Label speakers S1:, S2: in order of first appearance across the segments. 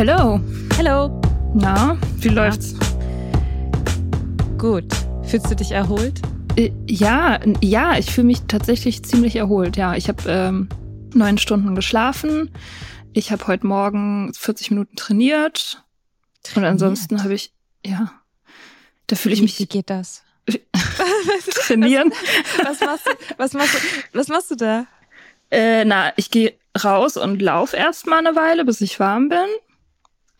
S1: Hallo.
S2: Hallo.
S1: Na, wie läuft's?
S2: Gut. Fühlst du dich erholt?
S1: Äh, ja, ja, ich fühle mich tatsächlich ziemlich erholt. Ja, ich habe ähm, neun Stunden geschlafen. Ich habe heute Morgen 40 Minuten trainiert. trainiert. Und ansonsten habe ich, ja, da fühle ich mich.
S2: Wie geht das?
S1: trainieren.
S2: Was, was, machst du, was, machst du, was machst du da?
S1: Äh, na, ich gehe raus und lauf erstmal eine Weile, bis ich warm bin.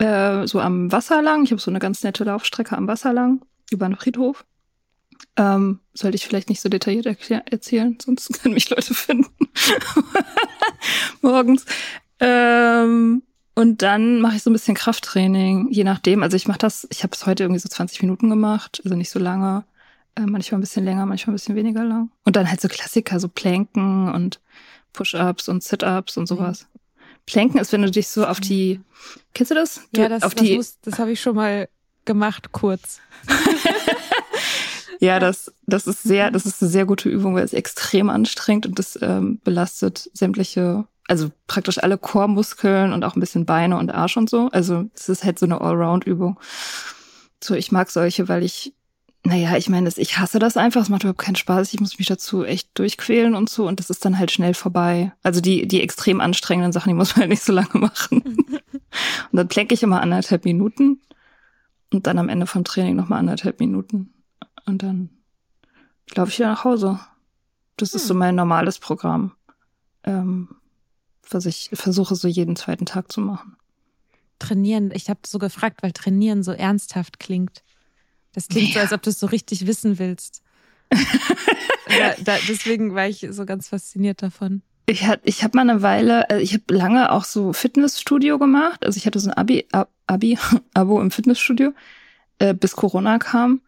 S1: Äh, so am Wasser lang. Ich habe so eine ganz nette Laufstrecke am Wasser lang über einen Friedhof. Ähm, sollte ich vielleicht nicht so detailliert erzählen, sonst können mich Leute finden. Morgens. Ähm, und dann mache ich so ein bisschen Krafttraining, je nachdem. Also ich mache das, ich habe es heute irgendwie so 20 Minuten gemacht, also nicht so lange. Äh, manchmal ein bisschen länger, manchmal ein bisschen weniger lang. Und dann halt so Klassiker, so Planken und Push-ups und Sit-ups und sowas. Planken ist, wenn du dich so auf die, kennst du das? Du,
S2: ja, das,
S1: auf
S2: das, die, muss, das habe ich schon mal gemacht, kurz.
S1: ja, das, das ist sehr, das ist eine sehr gute Übung, weil es extrem anstrengend und das ähm, belastet sämtliche, also praktisch alle Chormuskeln und auch ein bisschen Beine und Arsch und so. Also es ist halt so eine Allround-Übung. So, ich mag solche, weil ich naja, ich meine, ich hasse das einfach, es macht überhaupt keinen Spaß. Ich muss mich dazu echt durchquälen und so und das ist dann halt schnell vorbei. Also die, die extrem anstrengenden Sachen, die muss man halt nicht so lange machen. und dann plänke ich immer anderthalb Minuten und dann am Ende vom Training nochmal anderthalb Minuten. Und dann laufe ich wieder nach Hause. Das ist so hm. mein normales Programm, ähm, was ich versuche so jeden zweiten Tag zu machen.
S2: Trainieren, ich habe so gefragt, weil trainieren so ernsthaft klingt. Das klingt ja. so, als ob du es so richtig wissen willst. da, da, deswegen war ich so ganz fasziniert davon.
S1: Ich, hat, ich habe mal eine Weile, also ich habe lange auch so Fitnessstudio gemacht. Also ich hatte so ein Abi, Abi, Abo im Fitnessstudio, äh, bis Corona kam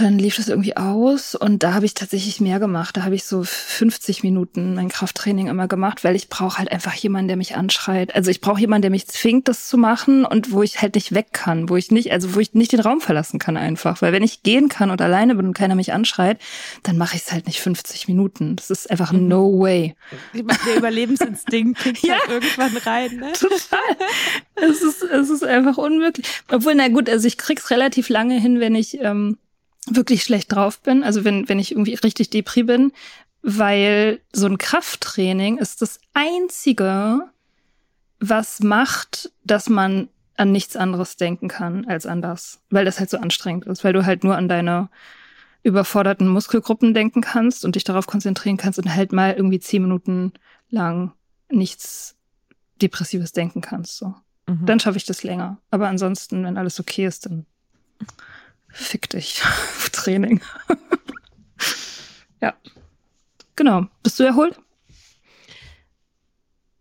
S1: dann lief das irgendwie aus und da habe ich tatsächlich mehr gemacht. Da habe ich so 50 Minuten mein Krafttraining immer gemacht, weil ich brauche halt einfach jemanden, der mich anschreit. Also ich brauche jemanden, der mich zwingt, das zu machen und wo ich halt nicht weg kann, wo ich nicht, also wo ich nicht den Raum verlassen kann einfach. Weil wenn ich gehen kann und alleine bin und keiner mich anschreit, dann mache ich es halt nicht 50 Minuten. Das ist einfach mhm. no way.
S2: Der Überlebensinstinkt kickt ja. halt irgendwann rein, ne?
S1: Total. Es ist, es ist einfach unmöglich. Obwohl, na gut, also ich krieg's relativ lange hin, wenn ich ähm, wirklich schlecht drauf bin, also wenn, wenn ich irgendwie richtig depri bin, weil so ein Krafttraining ist das einzige, was macht, dass man an nichts anderes denken kann als an das, weil das halt so anstrengend ist, weil du halt nur an deine überforderten Muskelgruppen denken kannst und dich darauf konzentrieren kannst und halt mal irgendwie zehn Minuten lang nichts Depressives denken kannst. So. Mhm. Dann schaffe ich das länger. Aber ansonsten, wenn alles okay ist, dann Fick dich. Training. ja. Genau. Bist du erholt?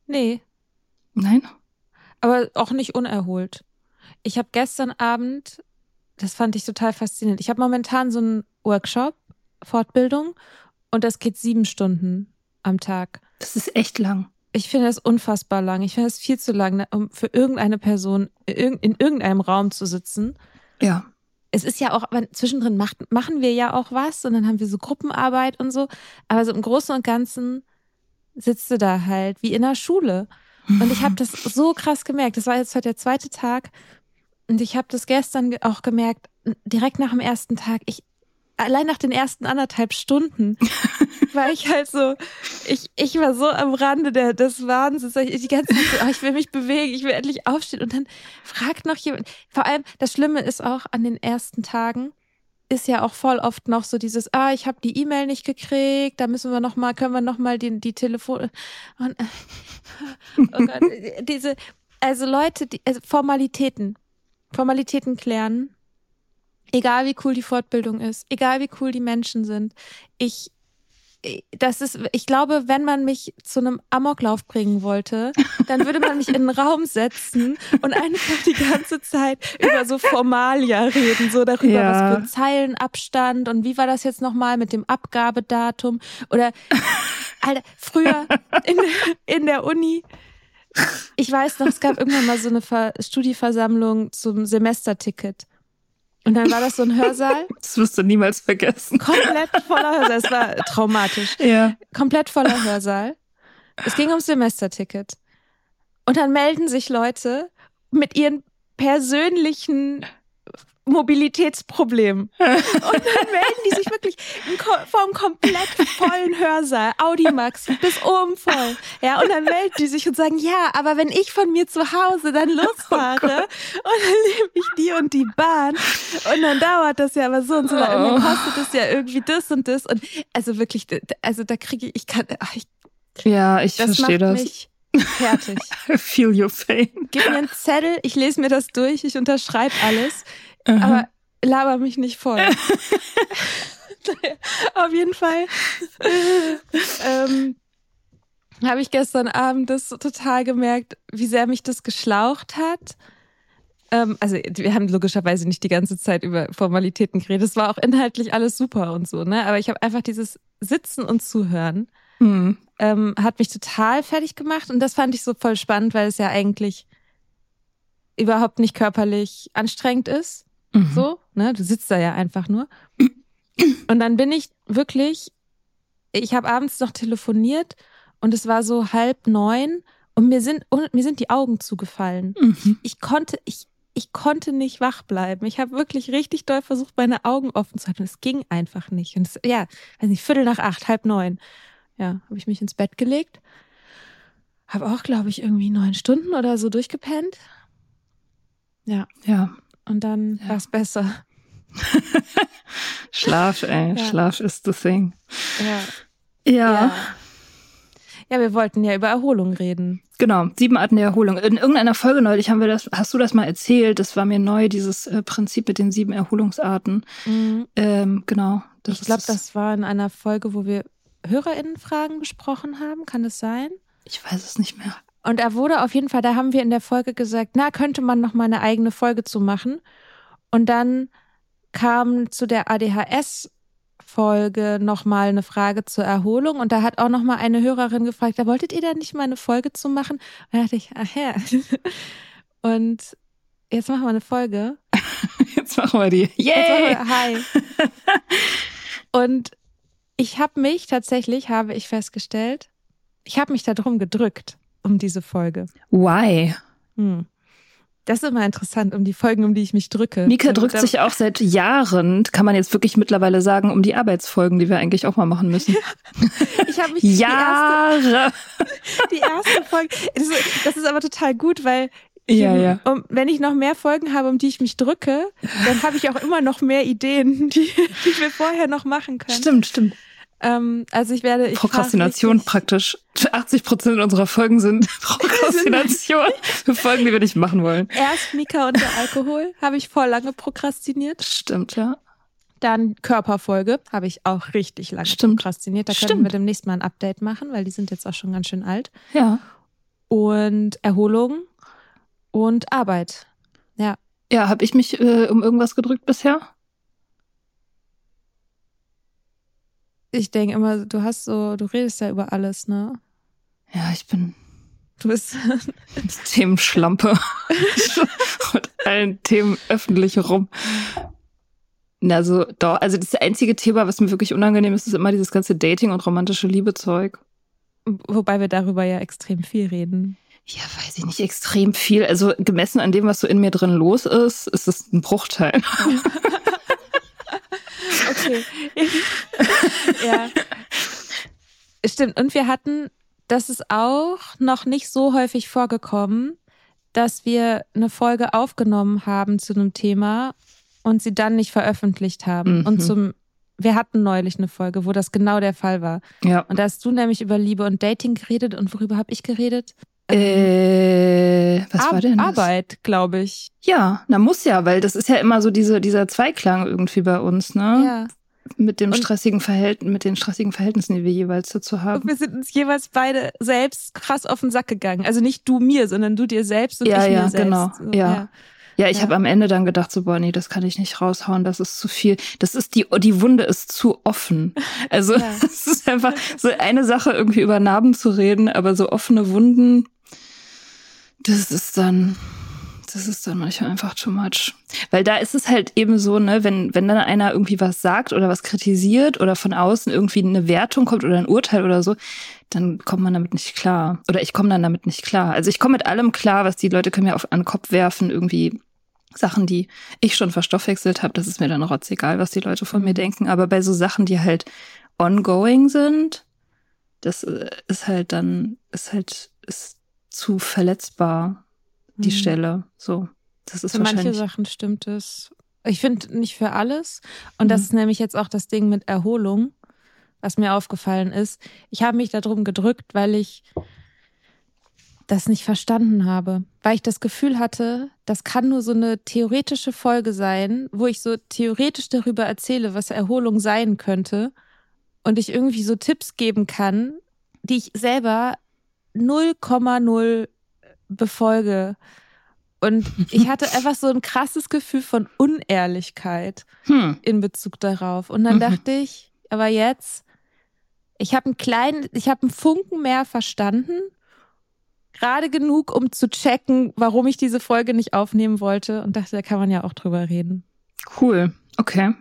S2: Nee.
S1: Nein?
S2: Aber auch nicht unerholt. Ich habe gestern Abend, das fand ich total faszinierend. Ich habe momentan so einen Workshop, Fortbildung, und das geht sieben Stunden am Tag.
S1: Das ist echt lang.
S2: Ich finde das unfassbar lang. Ich finde das viel zu lang, ne, um für irgendeine Person in irgendeinem Raum zu sitzen.
S1: Ja
S2: es ist ja auch, zwischendrin macht, machen wir ja auch was und dann haben wir so Gruppenarbeit und so. Aber so im Großen und Ganzen sitzt du da halt wie in der Schule. Und ich habe das so krass gemerkt. Das war jetzt heute der zweite Tag. Und ich habe das gestern auch gemerkt, direkt nach dem ersten Tag. Ich, allein nach den ersten anderthalb Stunden war ich halt so, ich, ich war so am Rande der, des Wahnsinns. Ich, die ganze Zeit so, oh, ich will mich bewegen, ich will endlich aufstehen. Und dann fragt noch jemand. Vor allem, das Schlimme ist auch an den ersten Tagen, ist ja auch voll oft noch so dieses, ah, ich habe die E-Mail nicht gekriegt, da müssen wir noch mal, können wir noch mal die, die Telefon, und, oh Gott, diese, also Leute, die, also Formalitäten, Formalitäten klären, egal wie cool die Fortbildung ist, egal wie cool die Menschen sind. Ich das ist, ich glaube, wenn man mich zu einem Amoklauf bringen wollte, dann würde man mich in einen Raum setzen und einfach die ganze Zeit über so Formalia reden, so darüber, ja. was für Zeilenabstand und wie war das jetzt nochmal mit dem Abgabedatum oder, Alter, früher in, in der Uni, ich weiß noch, es gab irgendwann mal so eine Studieversammlung zum Semesterticket. Und dann war das so ein Hörsaal.
S1: Das wirst du niemals vergessen.
S2: Komplett voller Hörsaal. Es war traumatisch.
S1: Ja.
S2: Komplett voller Hörsaal. Es ging ums Semesterticket. Und dann melden sich Leute mit ihren persönlichen Mobilitätsproblem. Und dann melden die sich wirklich vom komplett vollen Hörsaal, Audimax, bis oben voll. Ja, und dann melden die sich und sagen, ja, aber wenn ich von mir zu Hause dann losfahre oh und dann nehme ich die und die Bahn und dann dauert das ja aber so und so, weil oh. irgendwie kostet es ja irgendwie das und das und also wirklich, also da kriege ich, ich kann, ach, ich,
S1: ja, ich das verstehe das.
S2: Mich, Fertig.
S1: I feel your pain.
S2: Gib mir einen Zettel, ich lese mir das durch, ich unterschreibe alles. Aha. Aber laber mich nicht voll. Auf jeden Fall ähm, habe ich gestern Abend das total gemerkt, wie sehr mich das geschlaucht hat. Ähm, also wir haben logischerweise nicht die ganze Zeit über Formalitäten geredet. Es war auch inhaltlich alles super und so, ne? Aber ich habe einfach dieses Sitzen und Zuhören mhm. ähm, hat mich total fertig gemacht und das fand ich so voll spannend, weil es ja eigentlich überhaupt nicht körperlich anstrengend ist. Mhm. So, ne? Du sitzt da ja einfach nur. Und dann bin ich wirklich, ich habe abends noch telefoniert und es war so halb neun und mir sind, und mir sind die Augen zugefallen. Mhm. Ich konnte, ich, ich konnte nicht wach bleiben. Ich habe wirklich richtig doll versucht, meine Augen offen zu halten. Es ging einfach nicht. Und es, ja, weiß nicht, Viertel nach acht, halb neun. Ja, habe ich mich ins Bett gelegt. Habe auch, glaube ich, irgendwie neun Stunden oder so durchgepennt. Ja.
S1: Ja.
S2: Und dann ja. war es besser.
S1: Schlaf, ey. Ja. Schlaf ist the thing.
S2: Ja. ja. ja. Ja, wir wollten ja über Erholung reden.
S1: Genau, sieben Arten der Erholung. In irgendeiner Folge neulich haben wir das, hast du das mal erzählt? Das war mir neu, dieses äh, Prinzip mit den sieben Erholungsarten. Mhm. Ähm, genau.
S2: ich glaube, das war in einer Folge, wo wir HörerInnenfragen besprochen haben. Kann das sein?
S1: Ich weiß es nicht mehr.
S2: Und er wurde auf jeden Fall, da haben wir in der Folge gesagt, na, könnte man noch mal eine eigene Folge zu machen. Und dann kam zu der ADHS Folge noch mal eine Frage zur Erholung und da hat auch noch mal eine Hörerin gefragt, da wolltet ihr da nicht mal eine Folge zu machen? Und da dachte ich, ach ja. Und jetzt machen wir eine Folge.
S1: Jetzt machen wir die.
S2: Yay! Wir, hi. Und ich habe mich tatsächlich, habe ich festgestellt, ich habe mich da drum gedrückt um diese Folge.
S1: Why?
S2: Hm. Das ist immer interessant, um die Folgen, um die ich mich drücke.
S1: Mika drückt sich auch seit Jahren, kann man jetzt wirklich mittlerweile sagen, um die Arbeitsfolgen, die wir eigentlich auch mal machen müssen.
S2: ich habe mich
S1: Jahre.
S2: Die erste, die erste Folge. Das ist, das ist aber total gut, weil
S1: ja, ja.
S2: Um, wenn ich noch mehr Folgen habe, um die ich mich drücke, dann habe ich auch immer noch mehr Ideen, die, die wir vorher noch machen können.
S1: Stimmt, stimmt.
S2: Ähm, also ich werde. Ich
S1: Prokrastination praktisch. 80 Prozent unserer Folgen sind Prokrastination. Für Folgen, die wir nicht machen wollen.
S2: Erst Mika und der Alkohol habe ich voll lange prokrastiniert.
S1: Stimmt, ja.
S2: Dann Körperfolge habe ich auch richtig lange
S1: Stimmt.
S2: prokrastiniert. Da
S1: Stimmt.
S2: können wir demnächst mal ein Update machen, weil die sind jetzt auch schon ganz schön alt.
S1: Ja.
S2: Und Erholung und Arbeit. Ja.
S1: Ja, habe ich mich äh, um irgendwas gedrückt bisher?
S2: Ich denke immer, du hast so, du redest ja über alles, ne?
S1: Ja, ich bin.
S2: Du bist
S1: Themenschlampe. und allen Themen öffentlich rum. Also, doch, also das einzige Thema, was mir wirklich unangenehm ist, ist immer dieses ganze Dating und romantische Liebezeug.
S2: Wobei wir darüber ja extrem viel reden.
S1: Ja, weiß ich nicht, extrem viel. Also gemessen an dem, was so in mir drin los ist, ist es ein Bruchteil.
S2: Okay. ja. Stimmt. Und wir hatten, das ist auch noch nicht so häufig vorgekommen, dass wir eine Folge aufgenommen haben zu einem Thema und sie dann nicht veröffentlicht haben.
S1: Mhm.
S2: Und zum, wir hatten neulich eine Folge, wo das genau der Fall war.
S1: Ja.
S2: Und da hast du nämlich über Liebe und Dating geredet und worüber habe ich geredet?
S1: Äh, was
S2: Ar
S1: war denn das?
S2: Arbeit, glaube ich.
S1: Ja, na muss ja, weil das ist ja immer so diese, dieser Zweiklang irgendwie bei uns, ne?
S2: Ja.
S1: Mit dem
S2: Und-
S1: stressigen Verhältnis, mit den stressigen Verhältnissen, die wir jeweils dazu
S2: Und
S1: haben.
S2: wir sind uns jeweils beide selbst krass auf den Sack gegangen. Also nicht du mir, sondern du dir selbst und
S1: Ja,
S2: ich
S1: ja,
S2: mir selbst.
S1: genau.
S2: So,
S1: Ja. Ja, ich
S2: Ja.
S1: habe am Ende dann gedacht, so, boah, nee, das kann ich nicht raushauen, das ist zu viel. Das ist die, die Wunde ist zu offen. Also,
S2: Ja.
S1: es ist einfach so eine Sache, irgendwie über Narben zu reden, aber so offene Wunden, das ist dann, das ist dann manchmal einfach too much. Weil da ist es halt eben so, ne, wenn, wenn dann einer irgendwie was sagt oder was kritisiert oder von außen irgendwie eine Wertung kommt oder ein Urteil oder so, dann kommt man damit nicht klar. Oder ich komme dann damit nicht klar. Also ich komme mit allem klar, was die Leute können mir auf an den Kopf werfen, irgendwie Sachen, die ich schon verstoffwechselt habe, das ist mir dann rotzegal, was die Leute von mir denken. Aber bei so Sachen, die halt ongoing sind, das äh, ist halt dann, ist halt, ist zu verletzbar, die
S2: Mhm.
S1: Stelle. So. Das ist
S2: Für manche. Sachen stimmt es. Ich finde nicht für alles. Und das
S1: Mhm.
S2: ist nämlich jetzt auch das Ding mit Erholung, was mir aufgefallen ist. Ich habe mich darum gedrückt, weil ich das nicht verstanden habe. Weil ich das Gefühl hatte, das kann nur so eine theoretische Folge sein, wo ich so theoretisch darüber erzähle, was Erholung sein könnte. Und ich irgendwie so Tipps geben kann, die ich selber 0,0 befolge. Und ich hatte einfach so ein krasses Gefühl von Unehrlichkeit
S1: Hm.
S2: in Bezug darauf. Und dann dachte ich, aber jetzt, ich habe einen kleinen, ich habe einen Funken mehr verstanden. Gerade genug, um zu checken, warum ich diese Folge nicht aufnehmen wollte. Und dachte, da kann man ja auch drüber reden.
S1: Cool. Okay.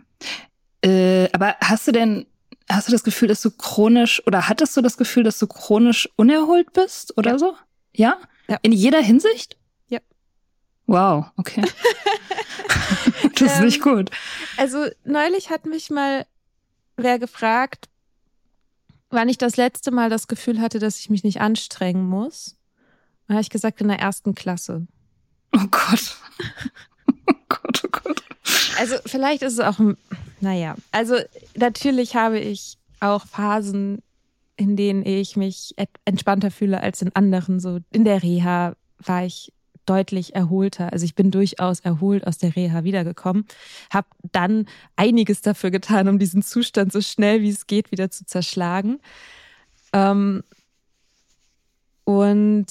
S1: Äh, aber hast du denn, hast du das Gefühl, dass du chronisch oder hattest du das Gefühl, dass du chronisch unerholt bist oder
S2: Ja.
S1: so? Ja?
S2: Ja.
S1: In jeder Hinsicht?
S2: Ja.
S1: Wow, okay. das ist
S2: Ähm,
S1: nicht gut.
S2: Also neulich hat mich mal wer gefragt, wann ich das letzte Mal das Gefühl hatte, dass ich mich nicht anstrengen muss. Habe ich gesagt, in der ersten Klasse.
S1: Oh Gott. Oh Gott, oh Gott.
S2: Also vielleicht ist es auch, naja, also natürlich habe ich auch Phasen, in denen ich mich entspannter fühle als in anderen. So in der Reha war ich deutlich erholter. Also ich bin durchaus erholt aus der Reha wiedergekommen, habe dann einiges dafür getan, um diesen Zustand so schnell wie es geht wieder zu zerschlagen. Ähm, und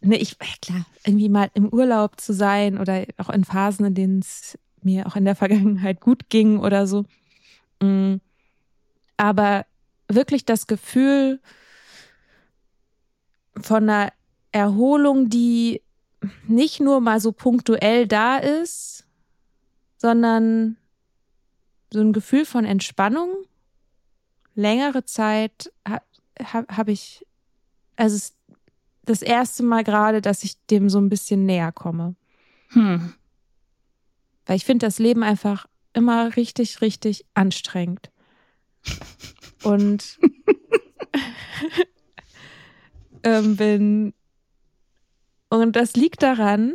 S2: ne, ich, klar, irgendwie mal im Urlaub zu sein oder auch in Phasen, in denen es mir auch in der Vergangenheit gut ging oder so. Mm. Aber wirklich das Gefühl von einer Erholung, die nicht nur mal so punktuell da ist, sondern so ein Gefühl von Entspannung, längere Zeit habe hab, ich, also es ist das erste Mal gerade, dass ich dem so ein bisschen näher komme.
S1: Hm.
S2: Weil ich finde das Leben einfach immer richtig, richtig anstrengend. Und ähm, bin und das liegt daran,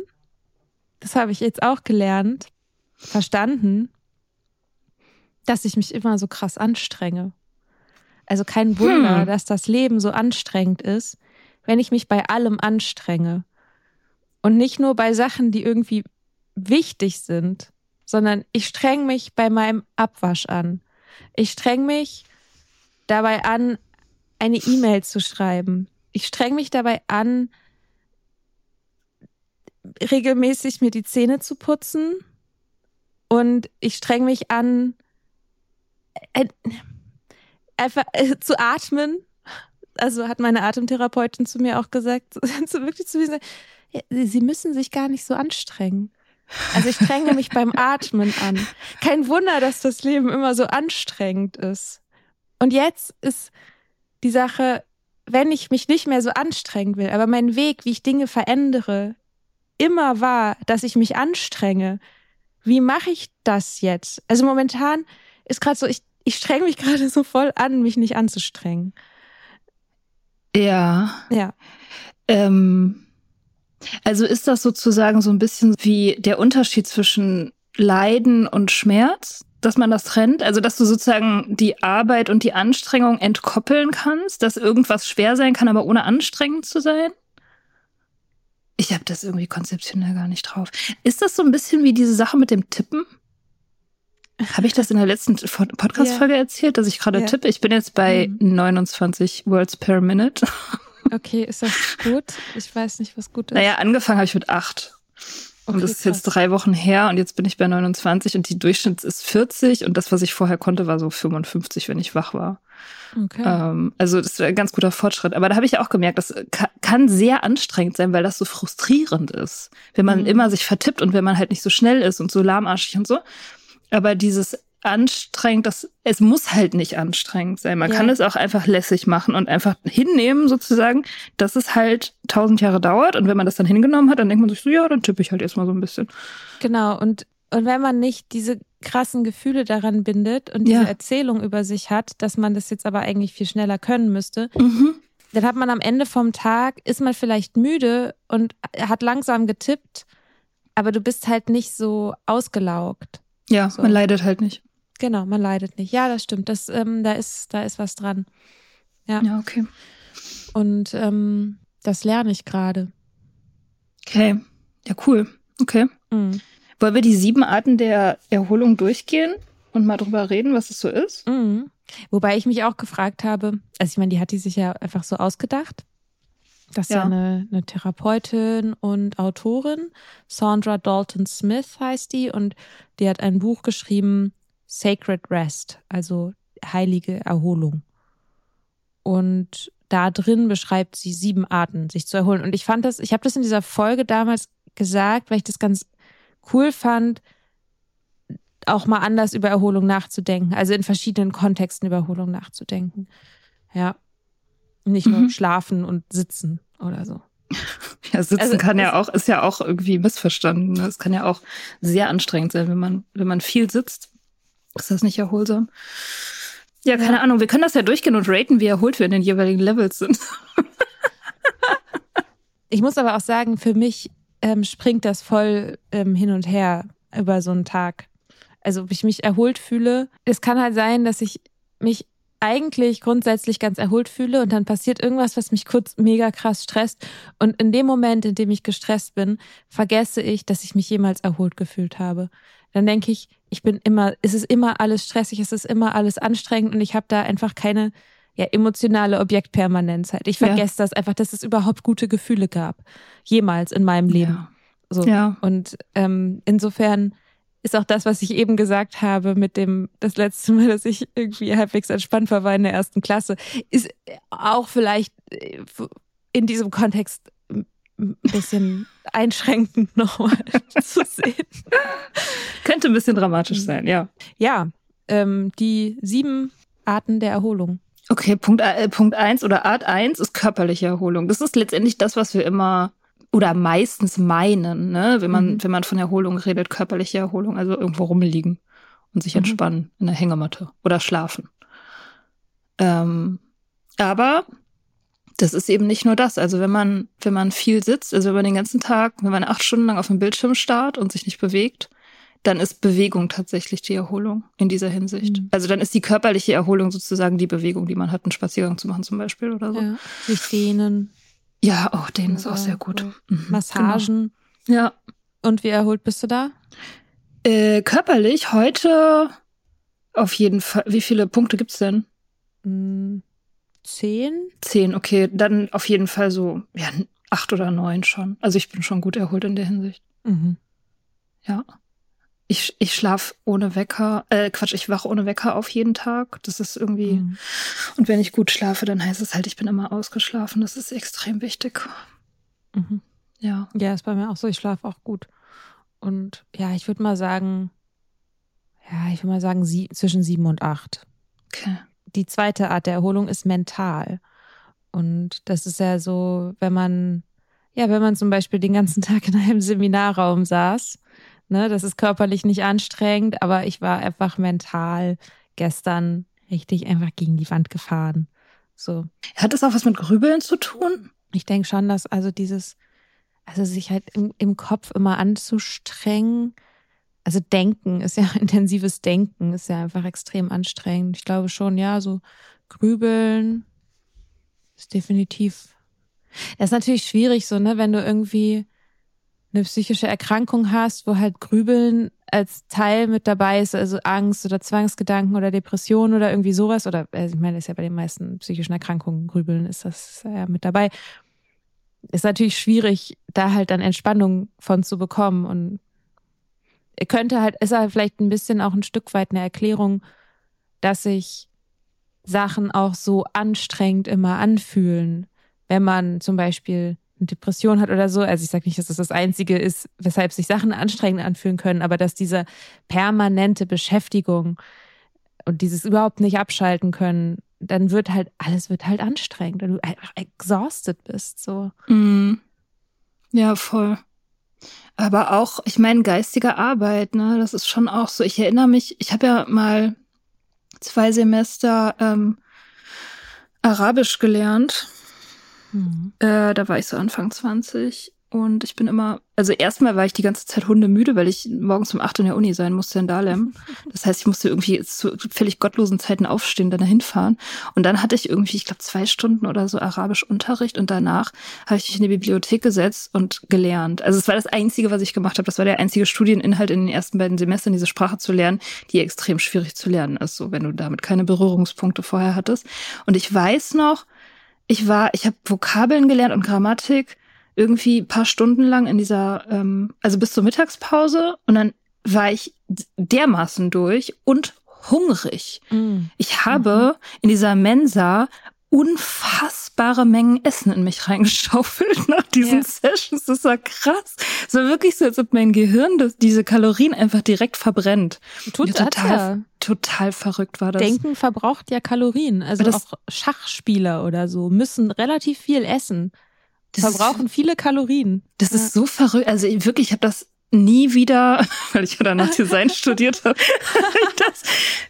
S2: das habe ich jetzt auch gelernt, verstanden, dass ich mich immer so krass anstrenge. Also kein Wunder,
S1: Hm.
S2: dass das Leben so anstrengend ist, wenn ich mich bei allem anstrenge. Und nicht nur bei Sachen, die irgendwie wichtig sind, sondern ich streng mich bei meinem Abwasch an. Ich streng mich dabei an, eine E-Mail zu schreiben. Ich streng mich dabei an, regelmäßig mir die Zähne zu putzen. Und ich streng mich an, äh, einfach äh, zu atmen. Also hat meine Atemtherapeutin zu mir auch gesagt, so wirklich zu ja, sie müssen sich gar nicht so anstrengen. Also ich strenge mich beim Atmen an. Kein Wunder, dass das Leben immer so anstrengend ist. Und jetzt ist die Sache, wenn ich mich nicht mehr so anstrengen will, aber mein Weg, wie ich Dinge verändere, immer war, dass ich mich anstrenge. Wie mache ich das jetzt? Also momentan ist gerade so, ich, ich strenge mich gerade so voll an, mich nicht anzustrengen.
S1: Ja.
S2: Ja.
S1: Ähm, also ist das sozusagen so ein bisschen wie der Unterschied zwischen Leiden und Schmerz, dass man das trennt, also dass du sozusagen die Arbeit und die Anstrengung entkoppeln kannst, dass irgendwas schwer sein kann, aber ohne anstrengend zu sein? Ich habe das irgendwie konzeptionell gar nicht drauf. Ist das so ein bisschen wie diese Sache mit dem Tippen? Habe ich das in der letzten Podcast-Folge yeah. erzählt, dass ich gerade yeah. tippe? Ich bin jetzt bei mhm. 29 Words per Minute.
S2: Okay, ist das gut? Ich weiß nicht, was gut ist.
S1: Naja, angefangen habe ich mit acht. Okay, und das ist jetzt drei Wochen her und jetzt bin ich bei 29 und die Durchschnitt ist 40 und das, was ich vorher konnte, war so 55, wenn ich wach war. Okay. Ähm, also das ist ein ganz guter Fortschritt. Aber da habe ich auch gemerkt, das kann sehr anstrengend sein, weil das so frustrierend ist. Wenn man mhm. immer sich vertippt und wenn man halt nicht so schnell ist und so lahmarschig und so. Aber dieses anstrengend, das, es muss halt nicht anstrengend sein. Man ja. kann es auch einfach lässig machen und einfach hinnehmen, sozusagen, dass es halt tausend Jahre dauert. Und wenn man das dann hingenommen hat, dann denkt man sich so, ja, dann tippe ich halt erstmal so ein bisschen.
S2: Genau. Und, und wenn man nicht diese krassen Gefühle daran bindet und diese ja. Erzählung über sich hat, dass man das jetzt aber eigentlich viel schneller können müsste, mhm. dann hat man am Ende vom Tag, ist man vielleicht müde und hat langsam getippt, aber du bist halt nicht so ausgelaugt.
S1: Ja, so. man leidet halt nicht.
S2: Genau, man leidet nicht. Ja, das stimmt. Das, ähm, da ist, da ist was dran. Ja.
S1: Ja, okay.
S2: Und ähm, das lerne ich gerade.
S1: Okay. Ja, cool. Okay. Mhm. Wollen wir die sieben Arten der Erholung durchgehen und mal drüber reden, was es so ist?
S2: Mhm. Wobei ich mich auch gefragt habe, also ich meine, die hat die sich ja einfach so ausgedacht. Das ist ja, ja eine, eine, Therapeutin und Autorin. Sandra Dalton Smith heißt die und die hat ein Buch geschrieben, Sacred Rest, also heilige Erholung. Und da drin beschreibt sie sieben Arten, sich zu erholen. Und ich fand das, ich habe das in dieser Folge damals gesagt, weil ich das ganz cool fand, auch mal anders über Erholung nachzudenken, also in verschiedenen Kontexten über Erholung nachzudenken. Ja. Nicht nur mhm. schlafen und sitzen oder so.
S1: Ja, sitzen also, kann ja auch, ist ja auch irgendwie missverstanden. Ne? Es kann ja auch sehr anstrengend sein, wenn man, wenn man viel sitzt. Ist das nicht erholsam? Ja, keine ja. Ahnung. Wir können das ja durchgehen und raten, wie erholt wir in den jeweiligen Levels sind.
S2: ich muss aber auch sagen, für mich ähm, springt das voll ähm, hin und her über so einen Tag. Also, ob ich mich erholt fühle. Es kann halt sein, dass ich mich eigentlich grundsätzlich ganz erholt fühle und dann passiert irgendwas, was mich kurz mega krass stresst. Und in dem Moment, in dem ich gestresst bin, vergesse ich, dass ich mich jemals erholt gefühlt habe. Dann denke ich, ich bin immer, es ist immer alles stressig, es ist immer alles anstrengend und ich habe da einfach keine ja, emotionale Objektpermanenz halt. Ich vergesse ja. das einfach, dass es überhaupt gute Gefühle gab. Jemals in meinem Leben. Ja. So. Ja. Und ähm, insofern ist auch das, was ich eben gesagt habe mit dem, das letzte Mal, dass ich irgendwie halbwegs entspannt war, war in der ersten Klasse, ist auch vielleicht äh, in diesem Kontext ein bisschen einschränkend nochmal zu sehen.
S1: Könnte ein bisschen dramatisch sein, ja.
S2: Ja, ähm, die sieben Arten der Erholung.
S1: Okay, Punkt, äh, Punkt eins oder Art eins ist körperliche Erholung. Das ist letztendlich das, was wir immer oder meistens meinen, ne? wenn man, mhm. wenn man von Erholung redet, körperliche Erholung, also irgendwo rumliegen und sich mhm. entspannen in der Hängematte oder schlafen. Ähm, aber das ist eben nicht nur das. Also wenn man, wenn man viel sitzt, also wenn man den ganzen Tag, wenn man acht Stunden lang auf dem Bildschirm starrt und sich nicht bewegt, dann ist Bewegung tatsächlich die Erholung in dieser Hinsicht. Mhm. Also dann ist die körperliche Erholung sozusagen die Bewegung, die man hat, einen Spaziergang zu machen zum Beispiel oder so. Ja,
S2: sich dehnen.
S1: Ja, auch dehnen ist auch sehr gut.
S2: Mhm, Massagen.
S1: Genau. Ja.
S2: Und wie erholt bist du da?
S1: Äh, körperlich heute auf jeden Fall. Wie viele Punkte gibt's denn?
S2: Mhm. Zehn?
S1: Zehn, okay. Dann auf jeden Fall so, ja, acht oder neun schon. Also ich bin schon gut erholt in der Hinsicht. Mhm. Ja. Ich, ich schlaf ohne Wecker, äh, Quatsch, ich wache ohne Wecker auf jeden Tag. Das ist irgendwie. Mhm. Und wenn ich gut schlafe, dann heißt es halt, ich bin immer ausgeschlafen. Das ist extrem wichtig.
S2: Mhm. Ja. Ja, ist bei mir auch so. Ich schlafe auch gut. Und ja, ich würde mal sagen, ja, ich würde mal sagen, sie, zwischen sieben und acht.
S1: Okay
S2: die zweite Art der Erholung ist mental. Und das ist ja so, wenn man, ja, wenn man zum Beispiel den ganzen Tag in einem Seminarraum saß, ne, das ist körperlich nicht anstrengend, aber ich war einfach mental gestern richtig einfach gegen die Wand gefahren. So.
S1: Hat das auch was mit Grübeln zu tun?
S2: Ich denke schon, dass also dieses, also sich halt im, im Kopf immer anzustrengen, also Denken ist ja intensives Denken, ist ja einfach extrem anstrengend. Ich glaube schon, ja, so Grübeln ist definitiv. Das ist natürlich schwierig, so, ne, wenn du irgendwie eine psychische Erkrankung hast, wo halt Grübeln als Teil mit dabei ist, also Angst oder Zwangsgedanken oder Depression oder irgendwie sowas, oder also ich meine, das ist ja bei den meisten psychischen Erkrankungen, Grübeln ist das ja mit dabei, ist natürlich schwierig, da halt dann Entspannung von zu bekommen und könnte halt, ist halt vielleicht ein bisschen auch ein Stück weit eine Erklärung, dass sich Sachen auch so anstrengend immer anfühlen, wenn man zum Beispiel eine Depression hat oder so. Also ich sage nicht, dass das das Einzige ist, weshalb sich Sachen anstrengend anfühlen können, aber dass diese permanente Beschäftigung und dieses überhaupt nicht abschalten können, dann wird halt, alles wird halt anstrengend, weil du einfach exhausted bist, so.
S1: Mm. Ja, voll. Aber auch, ich meine, geistige Arbeit, ne, das ist schon auch so. Ich erinnere mich, ich habe ja mal zwei Semester ähm, Arabisch gelernt Mhm. Äh, da war ich so Anfang 20 und ich bin immer, also erstmal war ich die ganze Zeit hundemüde, weil ich morgens um acht in der Uni sein musste in Dahlem. Das heißt, ich musste irgendwie zu völlig gottlosen Zeiten aufstehen, dann dahin fahren. Und dann hatte ich irgendwie, ich glaube, zwei Stunden oder so Arabisch-Unterricht und danach habe ich mich in die Bibliothek gesetzt und gelernt. Also es war das Einzige, was ich gemacht habe. Das war der einzige Studieninhalt in den ersten beiden Semestern, diese Sprache zu lernen, die extrem schwierig zu lernen ist, so wenn du damit keine Berührungspunkte vorher hattest. Und ich weiß noch, ich war, ich habe Vokabeln gelernt und Grammatik irgendwie paar Stunden lang in dieser, ähm, also bis zur Mittagspause und dann war ich dermaßen durch und hungrig. Mm. Ich habe mhm. in dieser Mensa unfassbare Mengen Essen in mich reingeschaufelt nach diesen ja. Sessions. Das war krass. Es war wirklich so, als ob mein Gehirn das, diese Kalorien einfach direkt verbrennt.
S2: Tut ja, total, ja.
S1: total verrückt war das.
S2: Denken verbraucht ja Kalorien. Also das, auch Schachspieler oder so müssen relativ viel essen. Verbrauchen ist, viele Kalorien.
S1: Das ja. ist so verrückt. Also wirklich, ich habe das nie wieder, weil ich ja danach Design studiert habe, das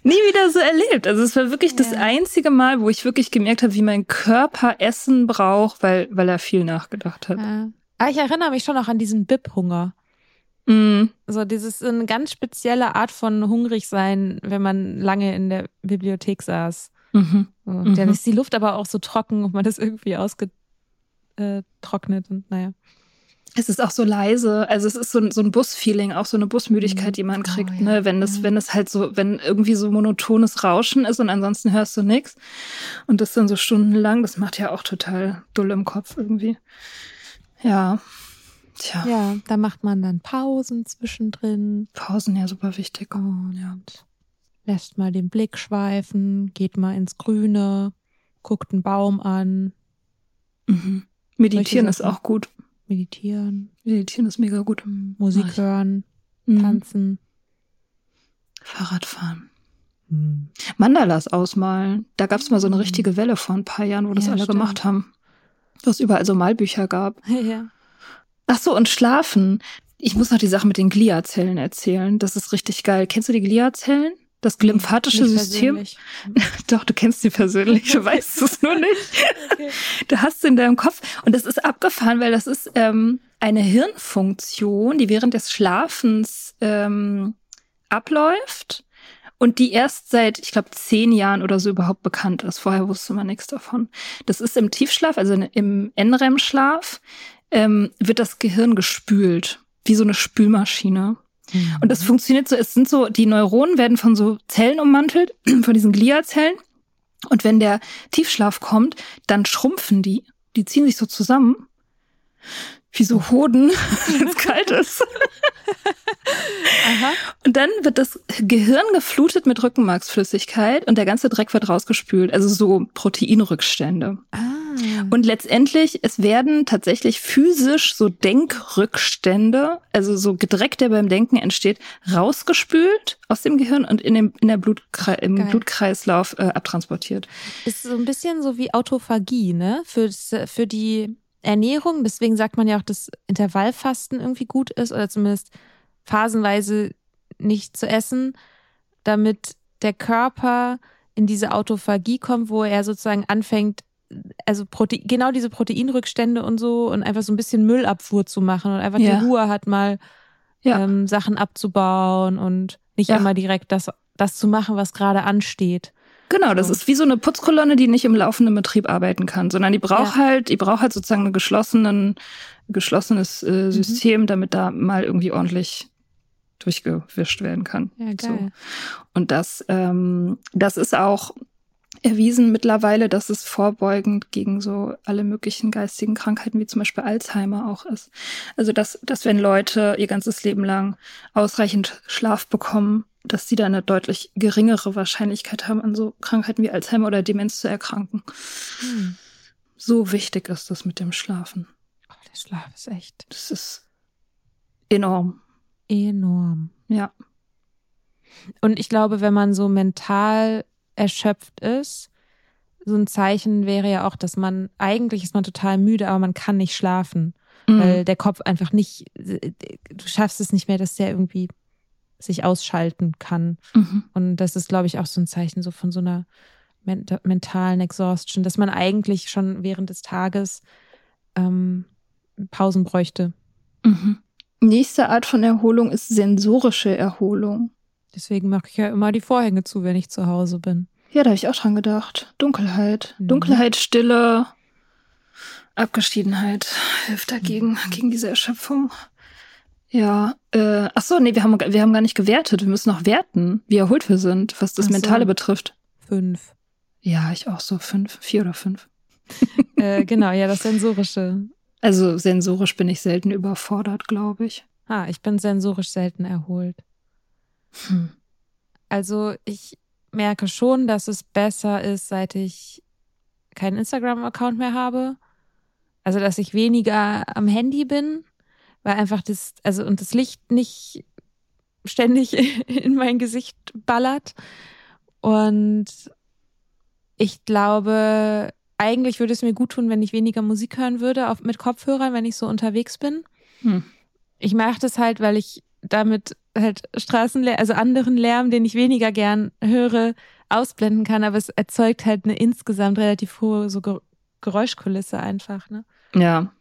S1: nie wieder so erlebt. Also es war wirklich ja. das einzige Mal, wo ich wirklich gemerkt habe, wie mein Körper Essen braucht, weil, weil er viel nachgedacht hat. Ja.
S2: Aber ah, ich erinnere mich schon noch an diesen Bib-Hunger.
S1: Mm.
S2: So dieses eine ganz spezielle Art von hungrig sein, wenn man lange in der Bibliothek saß.
S1: Mhm.
S2: So, mhm. Dann ist die Luft aber auch so trocken und man ist irgendwie ausgetrocknet und naja.
S1: Es ist auch so leise, also es ist so, ein, so ein Busfeeling, auch so eine Busmüdigkeit, die man oh, kriegt, oh, ja. ne? Wenn es, wenn es halt so, wenn irgendwie so monotones Rauschen ist und ansonsten hörst du nichts und das dann so stundenlang, das macht ja auch total dull im Kopf irgendwie. Ja. Tja.
S2: Ja, da macht man dann Pausen zwischendrin.
S1: Pausen, ja, super wichtig.
S2: Und ja. lässt mal den Blick schweifen, geht mal ins Grüne, guckt einen Baum an.
S1: Mhm. Meditieren ist auch gut.
S2: Meditieren.
S1: Meditieren ist mega gut.
S2: Musik hören, mhm. tanzen.
S1: Fahrradfahren. Mhm. Mandalas ausmalen. Da gab es mal so eine mhm. richtige Welle vor ein paar Jahren, wo das ja, alle stimmt. gemacht haben. Wo es überall so Malbücher gab.
S2: Ja.
S1: Ach so, und schlafen. Ich muss noch die Sache mit den Gliazellen erzählen. Das ist richtig geil. Kennst du die Gliazellen? Das lymphatische System. Doch, du kennst sie persönlich, du weißt es nur nicht. Okay. Du hast sie in deinem Kopf. Und das ist abgefahren, weil das ist ähm, eine Hirnfunktion, die während des Schlafens ähm, abläuft und die erst seit, ich glaube, zehn Jahren oder so überhaupt bekannt ist. Vorher wusste man nichts davon. Das ist im Tiefschlaf, also im NREM-Schlaf, ähm, wird das Gehirn gespült, wie so eine Spülmaschine. Und das funktioniert so, es sind so, die Neuronen werden von so Zellen ummantelt, von diesen Gliazellen. Und wenn der Tiefschlaf kommt, dann schrumpfen die. Die ziehen sich so zusammen. Wie so Hoden, wenn es kalt ist. Aha. Und dann wird das Gehirn geflutet mit Rückenmarksflüssigkeit und der ganze Dreck wird rausgespült. Also so Proteinrückstände.
S2: Ah.
S1: Und letztendlich, es werden tatsächlich physisch so Denkrückstände, also so Gedreck, der beim Denken entsteht, rausgespült aus dem Gehirn und in, dem, in der Blutkre im Geil. Blutkreislauf äh, abtransportiert.
S2: Ist so ein bisschen so wie Autophagie, ne? Für, für die Ernährung. Deswegen sagt man ja auch, dass Intervallfasten irgendwie gut ist oder zumindest phasenweise nicht zu essen, damit der Körper in diese Autophagie kommt, wo er sozusagen anfängt, also Prote genau diese Proteinrückstände und so und einfach so ein bisschen Müllabfuhr zu machen und einfach ja. die Ruhe hat, mal
S1: Ja.
S2: ähm, Sachen abzubauen und nicht
S1: Ja.
S2: immer direkt das, das zu machen, was gerade ansteht.
S1: Genau, das
S2: So.
S1: ist wie so eine Putzkolonne, die nicht im laufenden Betrieb arbeiten kann, sondern die braucht halt, die braucht halt sozusagen ein geschlossenen, geschlossenes
S2: Mhm.
S1: äh, System, damit da mal irgendwie ordentlich durchgewischt werden kann.
S2: Ja,
S1: So. Und das, ähm, das ist auch erwiesen mittlerweile, dass es vorbeugend gegen so alle möglichen geistigen Krankheiten wie zum Beispiel Alzheimer auch ist. Also dass, dass wenn Leute ihr ganzes Leben lang ausreichend Schlaf bekommen, dass sie da eine deutlich geringere Wahrscheinlichkeit haben, an so Krankheiten wie Alzheimer oder Demenz zu erkranken.
S2: Hm.
S1: So wichtig ist das mit dem Schlafen.
S2: Oh, der Schlaf ist echt
S1: Das ist enorm.
S2: enorm.
S1: Ja.
S2: Und ich glaube, wenn man so mental erschöpft ist, so ein Zeichen wäre ja auch, dass man, eigentlich ist man total müde, aber man kann nicht schlafen, weil
S1: Mhm.
S2: der Kopf einfach nicht, du schaffst es nicht mehr, dass der irgendwie sich ausschalten kann.
S1: Mhm.
S2: Und das ist, glaube ich, auch so ein Zeichen so von so einer ment mentalen Exhaustion, dass man eigentlich schon während des Tages ähm, Pausen bräuchte.
S1: Mhm. Nächste Art von Erholung ist sensorische Erholung.
S2: Deswegen mache ich ja immer die Vorhänge zu, wenn ich zu Hause bin.
S1: Ja, da habe ich auch dran gedacht. Dunkelheit.
S2: Mhm.
S1: Dunkelheit, Stille, Abgeschiedenheit hilft dagegen, gegen diese Erschöpfung. Ja, äh, ach so, nee, wir haben, wir haben gar nicht gewertet. Wir müssen noch werten, wie erholt wir sind, was das
S2: Ach so.
S1: Mentale betrifft.
S2: Fünf.
S1: Ja, ich auch so fünf, vier oder fünf.
S2: äh, genau, ja, das Sensorische.
S1: Also sensorisch bin ich selten überfordert, glaube ich.
S2: Ah, ich bin sensorisch selten erholt.
S1: Hm.
S2: Also ich merke schon, dass es besser ist, seit ich keinen Instagram-Account mehr habe. Also dass ich weniger am Handy bin, weil einfach das, also und das Licht nicht ständig in mein Gesicht ballert. Und ich glaube, eigentlich würde es mir gut tun, wenn ich weniger Musik hören würde auf, mit Kopfhörern, wenn ich so unterwegs bin.
S1: Hm.
S2: Ich mache das halt, weil ich damit halt Straßenlärm, also anderen Lärm, den ich weniger gern höre, ausblenden kann, aber es erzeugt halt eine insgesamt relativ hohe so Ge- Geräuschkulisse einfach, ne?
S1: Ja.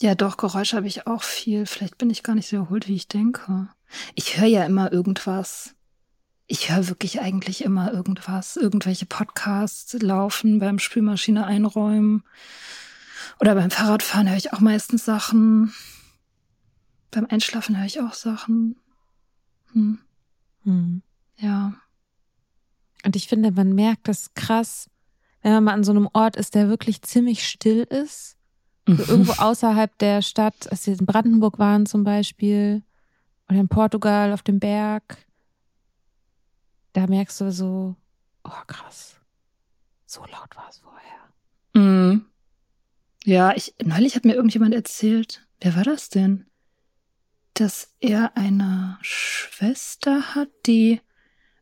S1: Ja, doch, Geräusche habe ich auch viel. Vielleicht bin ich gar nicht so erholt, wie ich denke. Ich höre ja immer irgendwas. Ich höre wirklich eigentlich immer irgendwas. Irgendwelche Podcasts laufen beim Spülmaschine einräumen. Oder beim Fahrradfahren höre ich auch meistens Sachen. Beim Einschlafen höre ich auch Sachen. Hm.
S2: Hm.
S1: Ja.
S2: Und ich finde, man merkt das krass, wenn man mal an so einem Ort ist, der wirklich ziemlich still ist. So irgendwo außerhalb der Stadt, als wir in Brandenburg waren zum Beispiel, oder in Portugal auf dem Berg, da merkst du so, oh krass, so laut war es vorher.
S1: Mhm. Ja, ich, neulich hat mir irgendjemand erzählt, wer war das denn? Dass er eine Schwester hat, die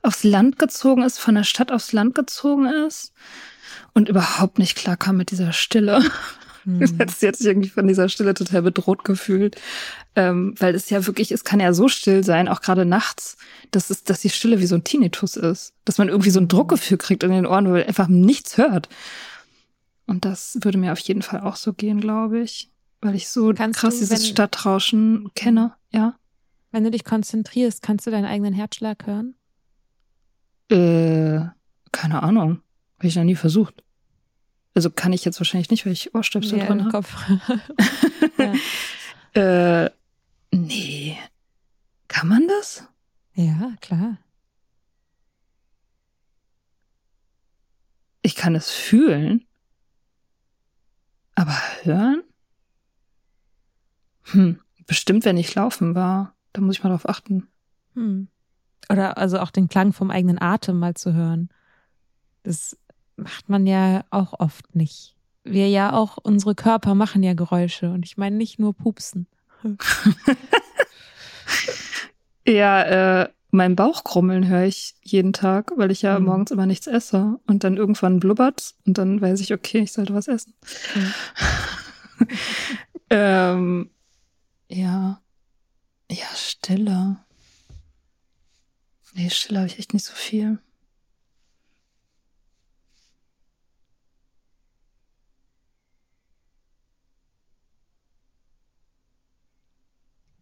S1: aufs Land gezogen ist, von der Stadt aufs Land gezogen ist und überhaupt nicht klar kam mit dieser Stille.
S2: Hm.
S1: Jetzt hat sich irgendwie von dieser Stille total bedroht gefühlt. Ähm, weil es ja wirklich, es kann ja so still sein, auch gerade nachts, dass es, dass die Stille wie so ein Tinnitus ist. Dass man irgendwie so ein Druckgefühl kriegt in den Ohren, weil man einfach nichts hört. Und das würde mir auf jeden Fall auch so gehen, glaube ich. Weil ich so
S2: Kannst
S1: krass
S2: du,
S1: dieses Stadtrauschen kenne, ja.
S2: Wenn du dich konzentrierst, kannst du deinen eigenen Herzschlag hören?
S1: Äh, keine Ahnung. Habe ich noch nie versucht. Also kann ich jetzt wahrscheinlich nicht, weil ich Ohrstöpsel
S2: Ja,
S1: drin habe.
S2: Kopf. ja.
S1: Äh, nee. Kann man das?
S2: ja, klar.
S1: Ich kann es fühlen. Aber hören? Hm, bestimmt, wenn ich laufen war. Da muss ich mal drauf achten.
S2: Hm. Oder also auch den Klang vom eigenen Atem mal zu hören. Das macht man ja auch oft nicht. Wir ja auch, unsere Körper machen ja Geräusche und ich meine nicht nur Pupsen.
S1: Ja, äh, mein Bauch krummeln höre ich jeden Tag, weil ich ja
S2: Mhm.
S1: morgens immer nichts esse. Und dann irgendwann blubbert und dann weiß ich, okay, ich sollte was essen.
S2: Mhm.
S1: ähm, ja. Ja, Stille. Nee, Stille habe ich echt nicht so viel.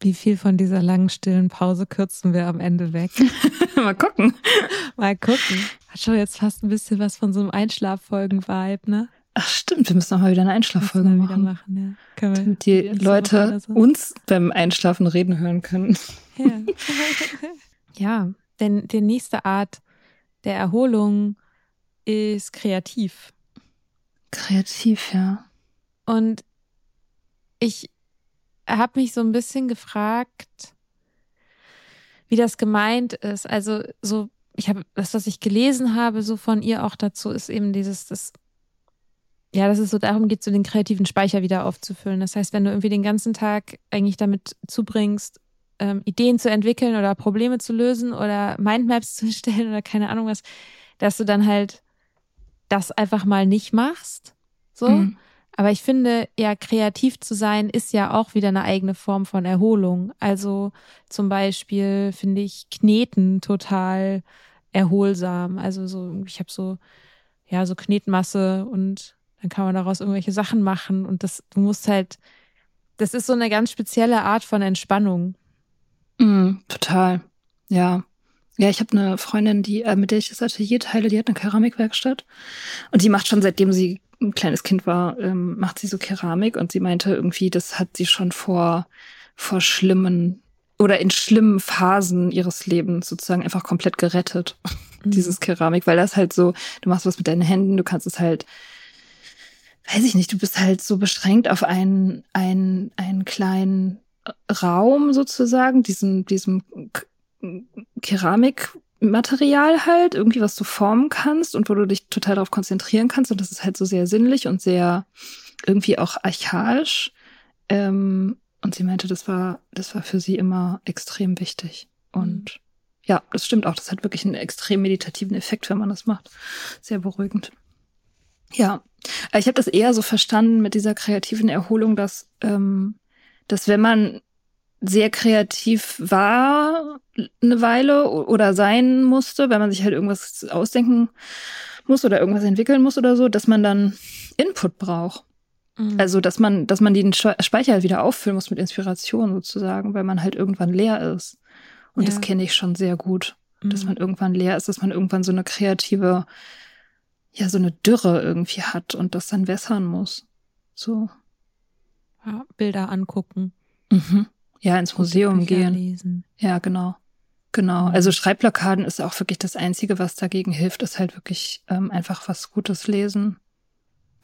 S2: Wie viel von dieser langen, stillen Pause kürzen wir am Ende weg?
S1: Mal gucken.
S2: Mal gucken. Hat schon jetzt fast ein bisschen was von so einem Einschlaffolgen-Vibe, ne?
S1: Ach stimmt, wir müssen auch mal wieder eine Einschlaffolge machen.
S2: Machen ja.
S1: Damit die Leute uns beim Einschlafen reden hören können.
S2: Ja, ja denn die nächste Art der Erholung ist kreativ.
S1: Kreativ, ja.
S2: Und ich habe mich so ein bisschen gefragt, wie das gemeint ist. Also so, ich habe das, was ich gelesen habe, so von ihr auch dazu, ist eben dieses, das, ja, dass es so darum geht, so den kreativen Speicher wieder aufzufüllen. Das heißt, wenn du irgendwie den ganzen Tag eigentlich damit zubringst, ähm, Ideen zu entwickeln oder Probleme zu lösen oder Mindmaps zu stellen oder keine Ahnung was, dass du dann halt das einfach mal nicht machst. So.
S1: Mhm.
S2: Aber ich finde, ja, kreativ zu sein ist ja auch wieder eine eigene Form von Erholung. Also zum Beispiel finde ich Kneten total erholsam. Also so, ich habe so, ja, so Knetmasse und dann kann man daraus irgendwelche Sachen machen und das, du musst halt, das ist so eine ganz spezielle Art von Entspannung.
S1: Mhm, total. Ja. Ja, ich habe eine Freundin, die, äh, mit der ich das Atelier teile, die hat eine Keramikwerkstatt. Und die macht schon, seitdem sie ein kleines Kind war, ähm, macht sie so Keramik und sie meinte irgendwie, das hat sie schon vor, vor schlimmen oder in schlimmen Phasen ihres Lebens sozusagen einfach komplett gerettet, dieses Keramik, weil das halt so, du machst was mit deinen Händen, du kannst es halt, weiß ich nicht, du bist halt so beschränkt auf einen, einen, einen kleinen Raum sozusagen, diesem, diesem Keramikmaterial halt, irgendwie was du formen kannst und wo du dich total darauf konzentrieren kannst. Und das ist halt so sehr sinnlich und sehr irgendwie auch archaisch. Ähm, und sie meinte, das war, das war für sie immer extrem wichtig. Und ja, das stimmt auch. Das hat wirklich einen extrem meditativen Effekt, wenn man das macht. Sehr beruhigend. Ja, ich habe das eher so verstanden mit dieser kreativen Erholung, dass, ähm, dass wenn man sehr kreativ war eine Weile oder sein musste, wenn man sich halt irgendwas ausdenken muss oder irgendwas entwickeln muss oder so, dass man dann Input braucht.
S2: Mhm.
S1: Also, dass man, dass man den Speicher halt wieder auffüllen muss mit Inspiration sozusagen, weil man halt irgendwann leer ist. Und
S2: Ja.
S1: das kenne ich schon sehr gut, dass
S2: Mhm.
S1: man irgendwann leer ist, dass man irgendwann so eine kreative, ja, so eine Dürre irgendwie hat und das dann wässern muss. So.
S2: ja, Bilder angucken.
S1: Mhm. Ja, ins Museum gehen.
S2: Lesen.
S1: Ja, genau. Genau.
S2: Mhm.
S1: Also Schreibblockaden ist auch wirklich das Einzige, was dagegen hilft, ist halt wirklich ähm, einfach was Gutes lesen,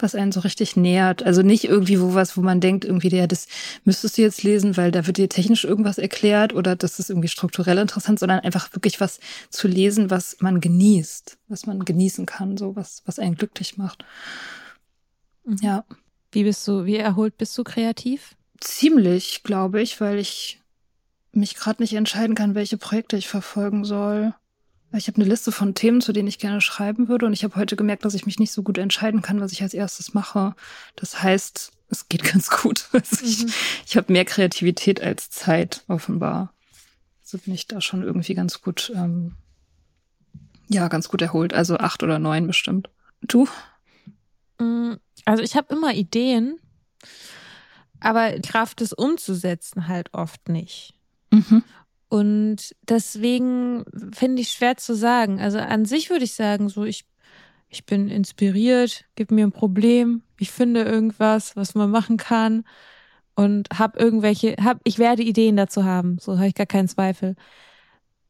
S1: was einen so richtig nähert. Also nicht irgendwie wo was, wo man denkt, irgendwie, ja, das müsstest du jetzt lesen, weil da wird dir technisch irgendwas erklärt oder das ist irgendwie strukturell interessant, sondern einfach wirklich was zu lesen, was man genießt, was man genießen kann, so was, was einen glücklich macht.
S2: Mhm.
S1: Ja,
S2: Wie bist du, wie erholt bist du kreativ?
S1: ziemlich, glaube ich, weil ich mich gerade nicht entscheiden kann, welche Projekte ich verfolgen soll. Ich habe eine Liste von Themen, zu denen ich gerne schreiben würde und ich habe heute gemerkt, dass ich mich nicht so gut entscheiden kann, was ich als erstes mache. Das heißt, es geht ganz gut. Also ich
S2: Mhm.
S1: ich habe mehr Kreativität als Zeit, offenbar. Also bin ich da schon irgendwie ganz gut, ähm, ja, ganz gut erholt. Also acht oder neun bestimmt. Du?
S2: Mm, Also ich habe immer Ideen, aber Kraft, es umzusetzen halt oft nicht.
S1: Mhm.
S2: Und deswegen finde ich schwer zu sagen. Also an sich würde ich sagen, so ich, ich bin inspiriert, gib mir ein Problem, ich finde irgendwas, was man machen kann und hab irgendwelche, hab, ich werde Ideen dazu haben. So habe ich gar keinen Zweifel.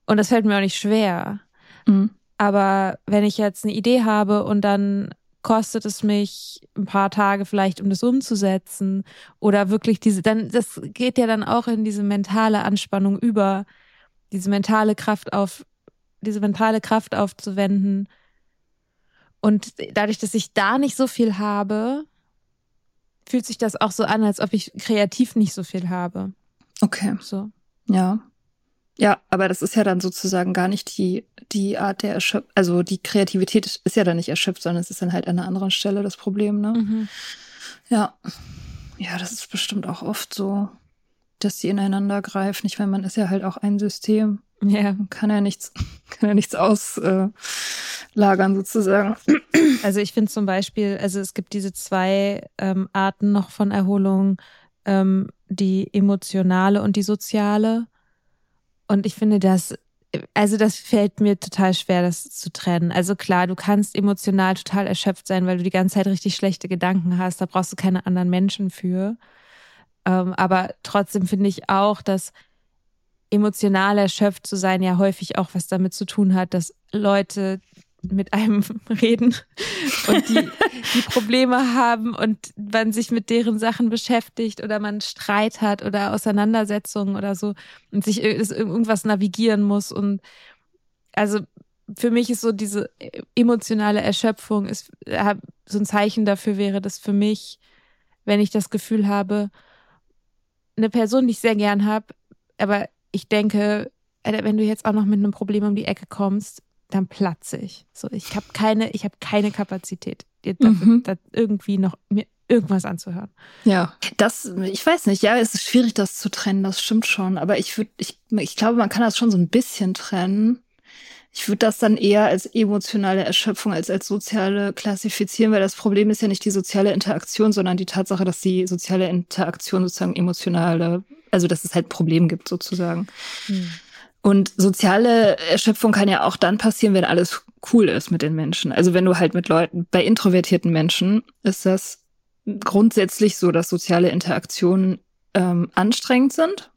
S2: Und das fällt mir auch nicht schwer.
S1: Mhm.
S2: Aber wenn ich jetzt eine Idee habe und dann kostet es mich ein paar Tage vielleicht, um das umzusetzen oder wirklich diese, dann, das geht ja dann auch in diese mentale Anspannung über, diese mentale Kraft auf, diese mentale Kraft aufzuwenden. Und dadurch, dass ich da nicht so viel habe, fühlt sich das auch so an, als ob ich kreativ nicht so viel habe.
S1: Okay.
S2: So.
S1: Ja. Ja, aber das ist ja dann sozusagen gar nicht die, die Art der Erschöpfung. Also die Kreativität ist ja dann nicht erschöpft, sondern es ist dann halt an einer anderen Stelle das Problem, ne?
S2: Mhm.
S1: Ja. Ja, das ist bestimmt auch oft so, dass die ineinander greifen. Ich meine, man ist ja halt auch ein System.
S2: Ja.
S1: Man kann ja nichts, kann ja nichts auslagern sozusagen.
S2: Also ich finde zum Beispiel, also es gibt diese zwei ähm, Arten noch von Erholung. ähm, die emotionale und die soziale. Und ich finde das, also das fällt mir total schwer, das zu trennen. Also klar, du kannst emotional total erschöpft sein, weil du die ganze Zeit richtig schlechte Gedanken hast. Da brauchst du keine anderen Menschen für. Ähm, aber trotzdem finde ich auch, dass emotional erschöpft zu sein ja häufig auch was damit zu tun hat, dass Leute mit einem reden und die, die Probleme haben und man sich mit deren Sachen beschäftigt oder man Streit hat oder Auseinandersetzungen oder so und sich irgendwas navigieren muss. Und also für mich ist so diese emotionale Erschöpfung ist so ein Zeichen dafür wäre das für mich, wenn ich das Gefühl habe, eine Person, die ich sehr gern habe, aber ich denke, wenn du jetzt auch noch mit einem Problem um die Ecke kommst, dann platze ich. So, ich habe keine, ich habe keine Kapazität, dir dafür, mhm. irgendwie noch mir irgendwas anzuhören.
S1: Ja, das, ich weiß nicht, ja, es ist schwierig, das zu trennen, das stimmt schon. Aber ich würde, ich, ich glaube, man kann das schon so ein bisschen trennen. Ich würde das dann eher als emotionale Erschöpfung als als soziale klassifizieren, weil das Problem ist ja nicht die soziale Interaktion, sondern die Tatsache, dass die soziale Interaktion sozusagen emotionale, also dass es halt Problem gibt sozusagen. Hm. Und soziale Erschöpfung kann ja auch dann passieren, wenn alles cool ist mit den Menschen. Also wenn du halt mit Leuten, bei introvertierten Menschen ist das grundsätzlich so, dass soziale Interaktionen ähm, anstrengend sind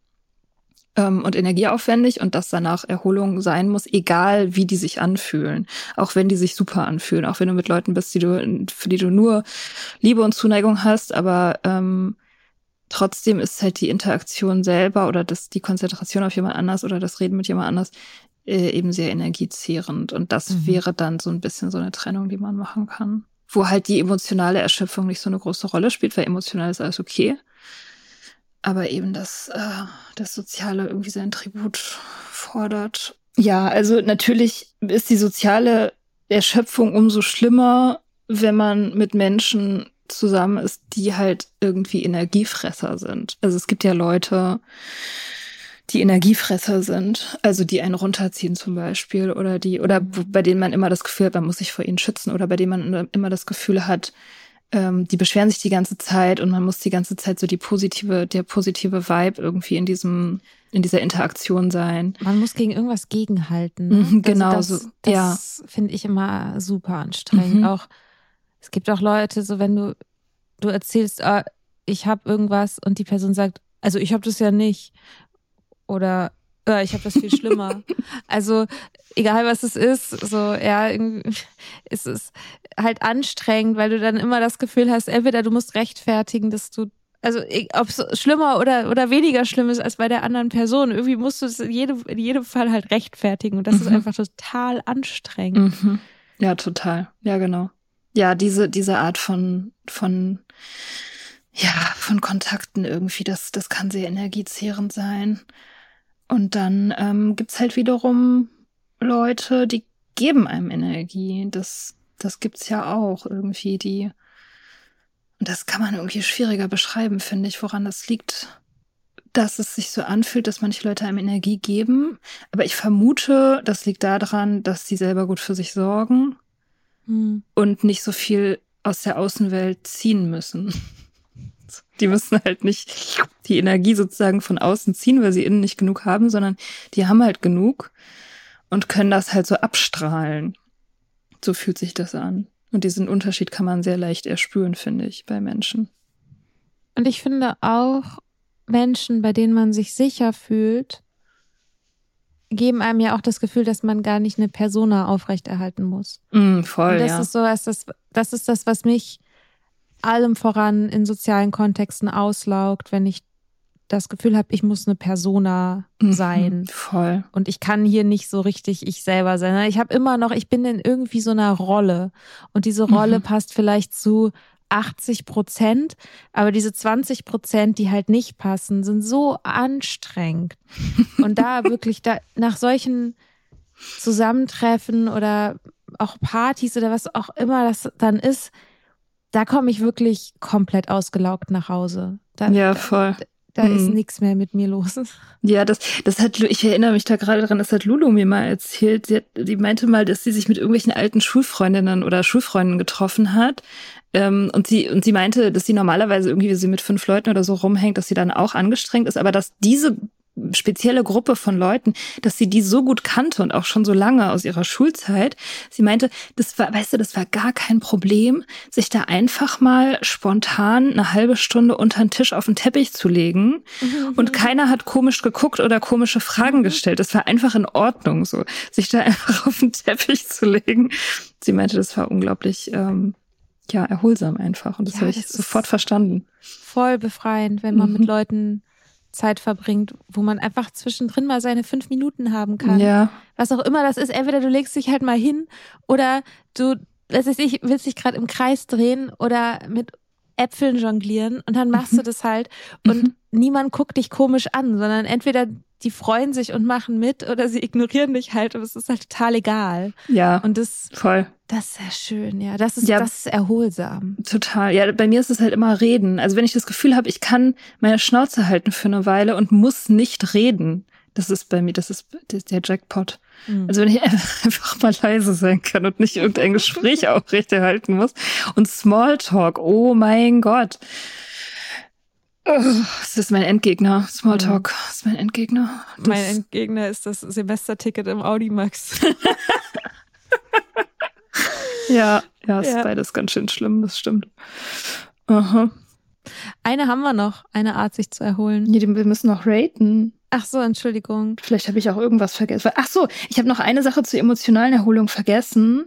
S1: ähm, und energieaufwendig und dass danach Erholung sein muss, egal wie die sich anfühlen. Auch wenn die sich super anfühlen, auch wenn du mit Leuten bist, die du, für die du nur Liebe und Zuneigung hast, aber ähm, Trotzdem ist halt die Interaktion selber oder das, die Konzentration auf jemand anders oder das Reden mit jemand anders äh, eben sehr energiezehrend. Und das mhm. wäre dann so ein bisschen so eine Trennung, die man machen kann. Wo halt die emotionale Erschöpfung nicht so eine große Rolle spielt, weil emotional ist alles okay. Aber eben das, äh, das Soziale irgendwie sein Tribut fordert. Ja, also natürlich ist die soziale Erschöpfung umso schlimmer, wenn man mit Menschen zusammen ist, die halt irgendwie Energiefresser sind. Also es gibt ja Leute, die Energiefresser sind, also die einen runterziehen zum Beispiel oder die oder bei denen man immer das Gefühl hat, man muss sich vor ihnen schützen oder bei denen man immer das Gefühl hat, ähm, die beschweren sich die ganze Zeit und man muss die ganze Zeit so die positive, der positive Vibe irgendwie in diesem in dieser Interaktion sein.
S2: Man muss gegen irgendwas gegenhalten. Ne?
S1: Mhm, genau
S2: also
S1: das,
S2: das
S1: ja.
S2: finde ich immer super anstrengend. Mhm. Auch es gibt auch Leute, so wenn du, du erzählst, ah, ich habe irgendwas und die Person sagt, also ich habe das ja nicht. Oder äh, ich habe das viel schlimmer. also egal was es ist, so ja, ist es halt anstrengend, weil du dann immer das Gefühl hast, entweder du musst rechtfertigen, dass du also ob es schlimmer oder, oder weniger schlimm ist als bei der anderen Person. Irgendwie musst du es in jedem, in jedem Fall halt rechtfertigen. Und das mhm. ist einfach total anstrengend.
S1: Mhm. Ja, total. Ja, genau ja, diese, diese Art von, von, ja, von Kontakten irgendwie, das, das kann sehr energiezehrend sein. Und dann ähm, gibt's halt wiederum Leute, die geben einem Energie. Das, das gibt's ja auch irgendwie, die, und das kann man irgendwie schwieriger beschreiben, finde ich, woran das liegt, dass es sich so anfühlt, dass manche Leute einem Energie geben. Aber ich vermute, das liegt daran, dass sie selber gut für sich sorgen hm. und nicht so viel aus der Außenwelt ziehen müssen. Die müssen halt nicht die Energie sozusagen von außen ziehen, weil sie innen nicht genug haben, sondern die haben halt genug und können das halt so abstrahlen. So fühlt sich das an. Und diesen Unterschied kann man sehr leicht erspüren, finde ich, bei Menschen.
S2: Und ich finde auch Menschen, bei denen man sich sicher fühlt, geben einem ja auch das Gefühl, dass man gar nicht eine Persona aufrechterhalten muss.
S1: Mm, voll,
S2: Und das
S1: ja.
S2: ist so, das, das ist das, was mich allem voran in sozialen Kontexten auslaugt, wenn ich das Gefühl habe, ich muss eine Persona mhm, sein. Mhm,
S1: voll.
S2: Und ich kann hier nicht so richtig ich selber sein. Ich habe immer noch, ich bin in irgendwie so einer Rolle. Und diese Rolle mhm. passt vielleicht zu 80 Prozent, aber diese 20 Prozent, die halt nicht passen, sind so anstrengend. Und da wirklich da nach solchen Zusammentreffen oder auch Partys oder was auch immer das dann ist, da komme ich wirklich komplett ausgelaugt nach Hause. Da,
S1: ja, voll.
S2: da mhm. ist nichts mehr mit mir los.
S1: Ja, das, das hat, ich erinnere mich da gerade dran, das hat Lulu mir mal erzählt. Sie, hat, sie meinte mal, dass sie sich mit irgendwelchen alten Schulfreundinnen oder Schulfreunden getroffen hat. Ähm, und sie, und sie meinte, dass sie normalerweise irgendwie, wie sie mit fünf Leuten oder so rumhängt, dass sie dann auch angestrengt ist, aber dass diese spezielle Gruppe von Leuten, dass sie die so gut kannte und auch schon so lange aus ihrer Schulzeit. Sie meinte, das war, weißt du, das war gar kein Problem, sich da einfach mal spontan eine halbe Stunde unter den Tisch auf den Teppich zu legen mhm. und keiner hat komisch geguckt oder komische Fragen mhm. gestellt. Das war einfach in Ordnung, so sich da einfach auf den Teppich zu legen. Sie meinte, das war unglaublich ähm, ja erholsam einfach und das ja, habe ich sofort verstanden.
S2: Voll befreiend, wenn man mhm. mit Leuten Zeit verbringt, wo man einfach zwischendrin mal seine fünf Minuten haben kann. Ja. Was auch immer das ist. Entweder du legst dich halt mal hin oder du, was weiß ich, willst dich gerade im Kreis drehen oder mit Äpfeln jonglieren und dann machst mhm. du das halt und mhm. niemand guckt dich komisch an, sondern entweder die freuen sich und machen mit oder sie ignorieren dich halt, aber es ist halt total egal.
S1: Ja.
S2: Und das,
S1: voll.
S2: Das ist sehr schön, ja. Das ist, ja, das ist erholsam.
S1: Total. Ja, bei mir ist es halt immer reden. Also wenn ich das Gefühl habe, ich kann meine Schnauze halten für eine Weile und muss nicht reden. Das ist bei mir, das ist der Jackpot. Mhm. Also wenn ich einfach mal leise sein kann und nicht irgendein Gespräch aufrechterhalten muss. Und Smalltalk, oh mein Gott. Das ist mein Endgegner. Smalltalk mhm. ist mein Endgegner.
S2: Das mein Endgegner ist das Semesterticket im Audimax.
S1: ja, ja, ist ja. beides ganz schön schlimm, das stimmt. Aha.
S2: Eine haben wir noch, eine Art, sich zu erholen.
S1: Nee, wir müssen noch raten.
S2: Ach so, Entschuldigung.
S1: Vielleicht habe ich auch irgendwas vergessen. Ach so, ich habe noch eine Sache zur emotionalen Erholung vergessen.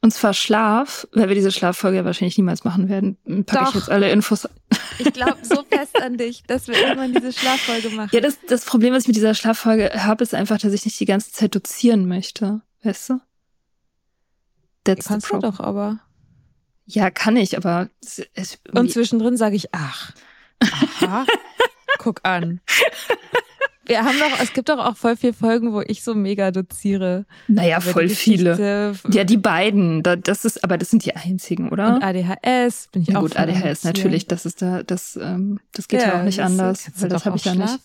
S1: Und zwar Schlaf, weil wir diese Schlaffolge ja wahrscheinlich niemals machen werden, packe ich jetzt alle Infos.
S2: Ich glaube so fest an dich, dass wir irgendwann diese Schlaffolge machen.
S1: Ja, das, das Problem, was ich mit dieser Schlaffolge habe, ist einfach, dass ich nicht die ganze Zeit dozieren möchte. Weißt du?
S2: That's Kannst du doch aber.
S1: Ja, kann ich, aber.
S2: Und zwischendrin sage ich, ach, aha, guck an. Wir haben doch, es gibt doch auch voll viele Folgen, wo ich so mega doziere.
S1: Naja, voll viele. Ja, die beiden. Das ist, aber das sind die einzigen, oder?
S2: Und ADHS bin ich ja, auch. Gut,
S1: ADHS natürlich, das ist da, das, ähm, das geht ja, ja auch nicht anders, weil das habe ich ja nicht.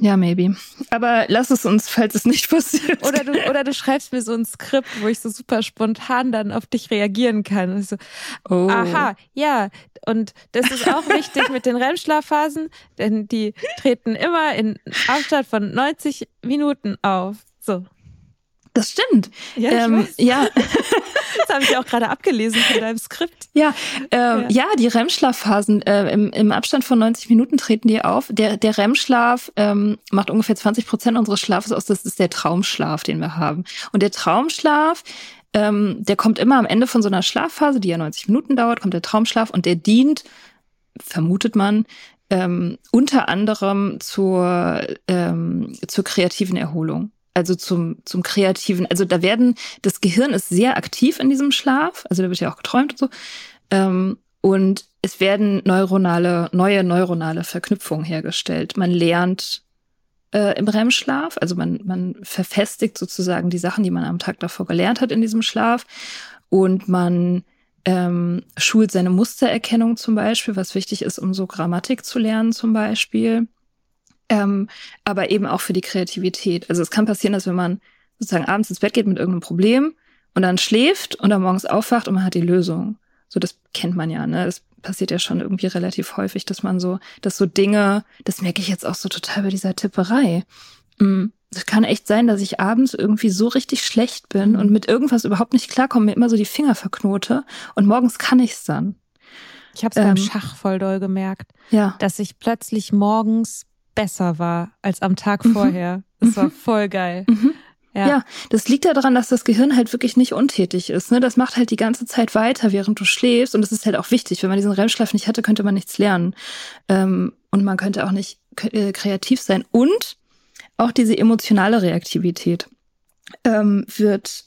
S1: Ja, maybe. Aber lass es uns, falls es nicht passiert.
S2: Oder du, oder du schreibst mir so ein Skript, wo ich so super spontan dann auf dich reagieren kann. Und so, oh. Aha, ja. Und das ist auch wichtig mit den REM-Schlafphasen, denn die treten immer in Abstand von 90 Minuten auf. So.
S1: Das stimmt.
S2: Ja, ähm, ja. das habe ich auch gerade abgelesen von deinem Skript.
S1: Ja, ähm, ja. ja. die REM-Schlafphasen äh, im, im Abstand von 90 Minuten treten die auf. Der, der REM-Schlaf ähm, macht ungefähr 20 Prozent unseres Schlafes aus. Das ist der Traumschlaf, den wir haben. Und der Traumschlaf, ähm, der kommt immer am Ende von so einer Schlafphase, die ja 90 Minuten dauert, kommt der Traumschlaf und der dient, vermutet man, ähm, unter anderem zur, ähm, zur kreativen Erholung also zum, zum Kreativen. Also da werden, das Gehirn ist sehr aktiv in diesem Schlaf, also da wird ja auch geträumt und so. Ähm, und es werden neuronale, neue neuronale Verknüpfungen hergestellt. Man lernt äh, im REM-Schlaf, also man, man verfestigt sozusagen die Sachen, die man am Tag davor gelernt hat in diesem Schlaf. Und man ähm, schult seine Mustererkennung zum Beispiel, was wichtig ist, um so Grammatik zu lernen zum Beispiel ähm, aber eben auch für die Kreativität. Also es kann passieren, dass wenn man sozusagen abends ins Bett geht mit irgendeinem Problem und dann schläft und dann morgens aufwacht und man hat die Lösung. So, das kennt man ja, ne? Das passiert ja schon irgendwie relativ häufig, dass man so, dass so Dinge, das merke ich jetzt auch so total bei dieser Tipperei. Mm, es kann echt sein, dass ich abends irgendwie so richtig schlecht bin und mit irgendwas überhaupt nicht klarkomme, mir immer so die Finger verknote und morgens kann ich's dann.
S2: Ich habe es ähm, beim Schach voll doll gemerkt, ja. dass ich plötzlich morgens besser war als am Tag mhm. vorher. Das war mhm. voll geil.
S1: Mhm. Ja. ja. das liegt ja daran, dass das Gehirn halt wirklich nicht untätig ist. Ne? Das macht halt die ganze Zeit weiter, während du schläfst. Und das ist halt auch wichtig. Wenn man diesen REM-Schlaf nicht hatte, könnte man nichts lernen. Ähm, und man könnte auch nicht äh, kreativ sein. Und auch diese emotionale Reaktivität ähm, wird,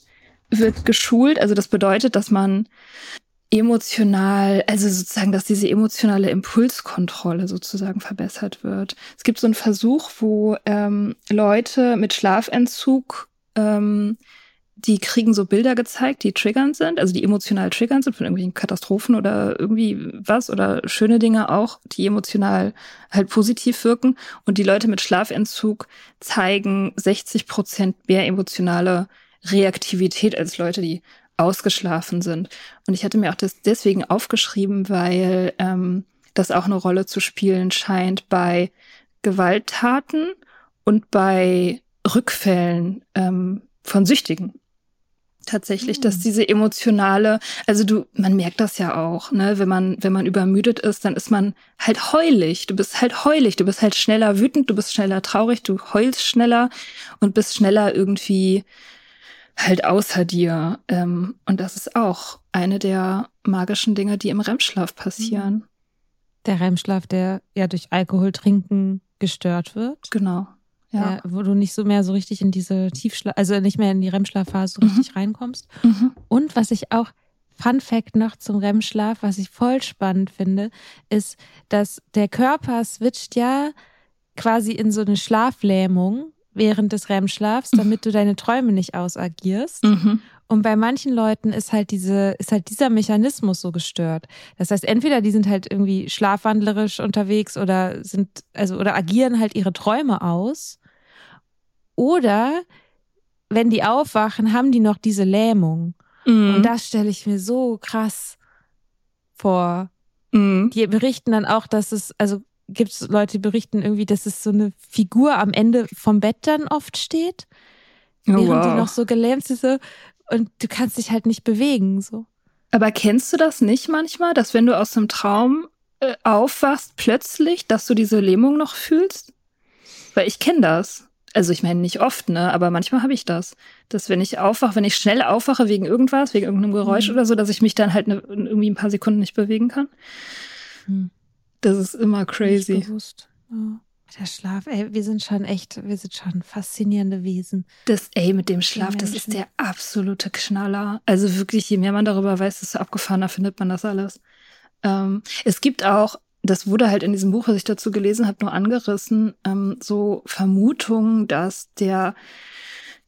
S1: wird geschult. Also das bedeutet, dass man emotional, also sozusagen, dass diese emotionale Impulskontrolle sozusagen verbessert wird. Es gibt so einen Versuch, wo ähm, Leute mit Schlafentzug ähm, die kriegen so Bilder gezeigt, die triggernd sind, also die emotional triggernd sind von irgendwelchen Katastrophen oder irgendwie was oder schöne Dinge auch, die emotional halt positiv wirken. Und die Leute mit Schlafentzug zeigen 60 Prozent mehr emotionale Reaktivität als Leute, die ausgeschlafen sind. Und ich hatte mir auch das deswegen aufgeschrieben, weil ähm, das auch eine Rolle zu spielen scheint bei Gewalttaten und bei Rückfällen ähm, von Süchtigen. Tatsächlich, mhm. dass hm. diese emotionale, also du, man merkt das ja auch, ne, wenn man, wenn man übermüdet ist, dann ist man halt heulig. Du bist halt heulig, du bist halt schneller wütend, du bist schneller traurig, du heulst schneller und bist schneller irgendwie halt außer dir. Ähm, und das ist auch eine der magischen Dinge, die im REM-Schlaf passieren.
S2: Der REM-Schlaf, der ja durch Alkohol trinken gestört wird.
S1: Genau. Ja.
S2: Der, wo du nicht so mehr so richtig in diese Tiefschlaf, also nicht mehr in die REM-Schlafphase so mhm. richtig reinkommst. Mhm. Und was ich auch Fun Fact noch zum REM-Schlaf, was ich voll spannend finde, ist, dass der Körper switcht ja quasi in so eine Schlaflähmung während des REM-Schlafs, damit du deine Träume nicht ausagierst. Mhm. Und bei manchen Leuten ist halt diese, ist halt dieser Mechanismus so gestört. Das heißt, entweder die sind halt irgendwie schlafwandlerisch unterwegs oder sind, also, oder agieren halt ihre Träume aus. Oder wenn die aufwachen, haben die noch diese Lähmung. Mhm. Und das stelle ich mir so krass vor. Mhm. Die berichten dann auch, dass es, also gibt es Leute, die berichten irgendwie, dass es so eine Figur am Ende vom Bett dann oft steht, oh, während wow. die noch so gelähmt ist so, und du kannst dich halt nicht bewegen so.
S1: Aber kennst du das nicht manchmal, dass wenn du aus einem Traum äh, aufwachst, plötzlich, dass du diese Lähmung noch fühlst? Weil ich kenne das. Also ich meine nicht oft, ne, aber manchmal habe ich das, dass wenn ich aufwache, wenn ich schnell aufwache wegen irgendwas, wegen irgendeinem Geräusch mhm. oder so, dass ich mich dann halt ne, irgendwie ein paar Sekunden nicht bewegen kann. Mhm. Das ist immer crazy.
S2: Nicht bewusst. Ja. Der Schlaf, ey, wir sind schon echt, wir sind schon faszinierende Wesen.
S1: Das, ey, mit dem Schlaf, das ist der absolute Knaller. Also wirklich, je mehr man darüber weiß, desto abgefahrener findet man das alles. Ähm, es gibt auch, das wurde halt in diesem Buch, was ich dazu gelesen habe, nur angerissen, ähm, so Vermutungen, dass der,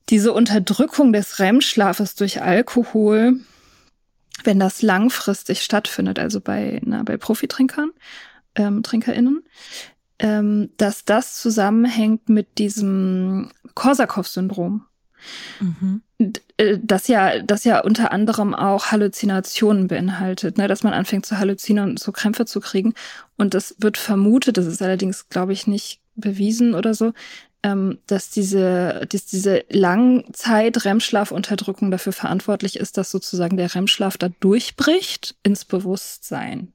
S1: diese Unterdrückung des REM-Schlafes durch Alkohol, wenn das langfristig stattfindet, also bei, na, bei Profitrinkern, ähm, TrinkerInnen, ähm, dass das zusammenhängt mit diesem Korsakow-Syndrom. Mhm. Äh, das ja, das ja unter anderem auch Halluzinationen beinhaltet, ne, dass man anfängt zu halluzinieren und so Krämpfe zu kriegen. Und das wird vermutet, das ist allerdings, glaube ich, nicht bewiesen oder so, ähm, dass diese, dass diese Langzeit-REM-Schlafunterdrückung dafür verantwortlich ist, dass sozusagen der REM-Schlaf da durchbricht ins Bewusstsein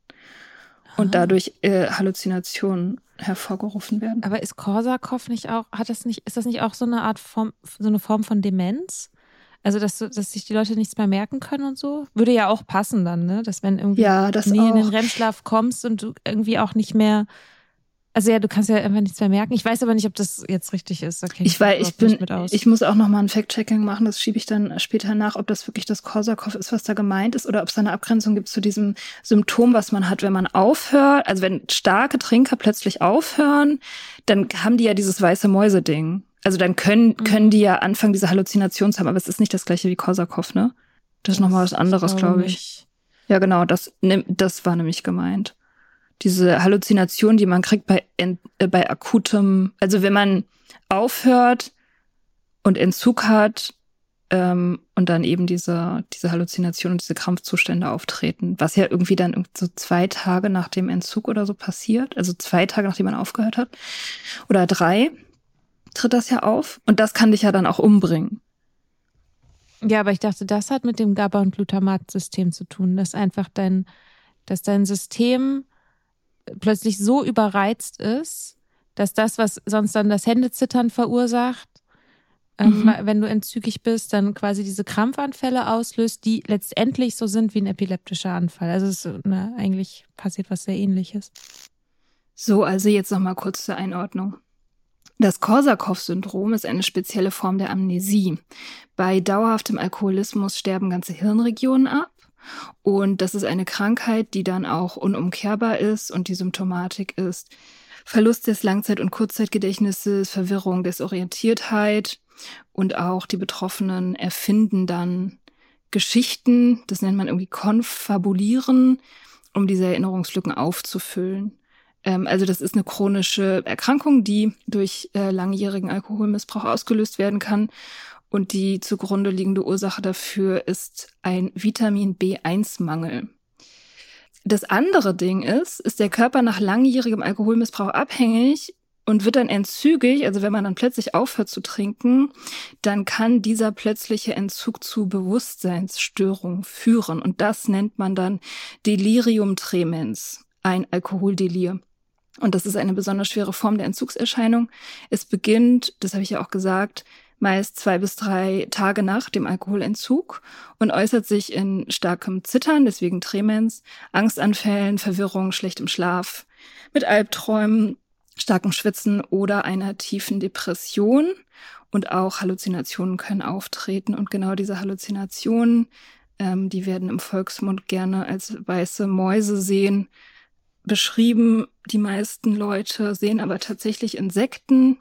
S1: und dadurch äh, Halluzinationen hervorgerufen werden.
S2: Aber ist Korsakow nicht auch, hat das nicht, ist das nicht auch so eine Art Form, so eine Form von Demenz? Also, dass, dass sich die Leute nichts mehr merken können und so? Würde ja auch passen dann, ne? Dass wenn irgendwie
S1: ja, das
S2: nie
S1: auch.
S2: in den REM-Schlaf kommst und du irgendwie auch nicht mehr also ja, du kannst ja einfach nichts mehr merken. Ich weiß aber nicht, ob das jetzt richtig ist.
S1: Okay, ich, weiß, ich bin, ich muss auch noch mal ein Fact-Checking machen. Das schiebe ich dann später nach, ob das wirklich das Korsakow ist, was da gemeint ist, oder ob es da eine Abgrenzung gibt zu diesem Symptom, was man hat, wenn man aufhört. Also wenn starke Trinker plötzlich aufhören, dann haben die ja dieses weiße Mäuse-Ding. Also dann können mhm. können die ja anfangen, diese Halluzinationen zu haben, aber es ist nicht das gleiche wie Korsakow, ne? Das ist noch mal was anderes, glaube ich. Nicht. Ja, genau. Das das war nämlich gemeint diese Halluzination, die man kriegt bei, äh, bei akutem, also wenn man aufhört und Entzug hat ähm, und dann eben diese, diese Halluzination und diese Krampfzustände auftreten, was ja irgendwie dann so zwei Tage nach dem Entzug oder so passiert, also zwei Tage nachdem man aufgehört hat oder drei, tritt das ja auf und das kann dich ja dann auch umbringen.
S2: Ja, aber ich dachte, das hat mit dem GABA- und Glutamat-System zu tun, dass einfach dein, dass dein System plötzlich so überreizt ist, dass das, was sonst dann das Händezittern verursacht, ähm, mhm. wenn du entzügig bist, dann quasi diese Krampfanfälle auslöst, die letztendlich so sind wie ein epileptischer Anfall. Also es ist, na, eigentlich passiert was sehr ähnliches.
S1: So, also jetzt nochmal kurz zur Einordnung. Das Korsakow-Syndrom ist eine spezielle Form der Amnesie. Bei dauerhaftem Alkoholismus sterben ganze Hirnregionen ab und das ist eine Krankheit, die dann auch unumkehrbar ist und die Symptomatik ist Verlust des Langzeit- und Kurzzeitgedächtnisses, Verwirrung, Desorientiertheit, Und auch die Betroffenen erfinden dann Geschichten, das nennt man irgendwie konfabulieren, um diese Erinnerungslücken aufzufüllen. Ähm, also das ist eine chronische Erkrankung, die durch äh, langjährigen Alkoholmissbrauch ausgelöst werden kann. Und die zugrunde liegende Ursache dafür ist ein Vitamin B1-Mangel. Das andere Ding ist, ist der Körper nach langjährigem Alkoholmissbrauch abhängig und wird dann entzügig, also wenn man dann plötzlich aufhört zu trinken, dann kann dieser plötzliche Entzug zu Bewusstseinsstörungen führen. Und das nennt man dann Delirium tremens, ein Alkoholdelir. Und das ist eine besonders schwere Form der Entzugserscheinung. Es beginnt, das habe ich ja auch gesagt, meist zwei bis drei Tage nach dem Alkoholentzug und äußert sich in starkem Zittern, deswegen Tremens, Angstanfällen, Verwirrung, schlechtem Schlaf, mit Albträumen, starkem Schwitzen oder einer tiefen Depression. Und auch Halluzinationen können auftreten. Und genau diese Halluzinationen, ähm, die werden im Volksmund gerne als weiße Mäuse sehen, beschrieben. Die meisten Leute sehen aber tatsächlich Insekten.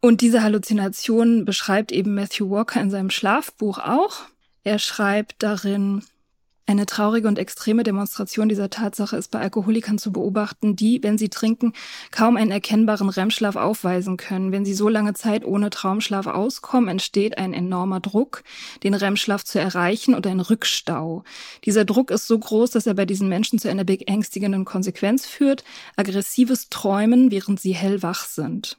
S1: Und diese Halluzinationen beschreibt eben Matthew Walker in seinem Schlafbuch auch. Er schreibt darin, eine traurige und extreme Demonstration dieser Tatsache ist bei Alkoholikern zu beobachten, die, wenn sie trinken, kaum einen erkennbaren REM-Schlaf aufweisen können. Wenn sie so lange Zeit ohne Traumschlaf auskommen, entsteht ein enormer Druck, den REM-Schlaf zu erreichen und ein Rückstau. Dieser Druck ist so groß, dass er bei diesen Menschen zu einer beängstigenden Konsequenz führt, aggressives Träumen, während sie hellwach sind.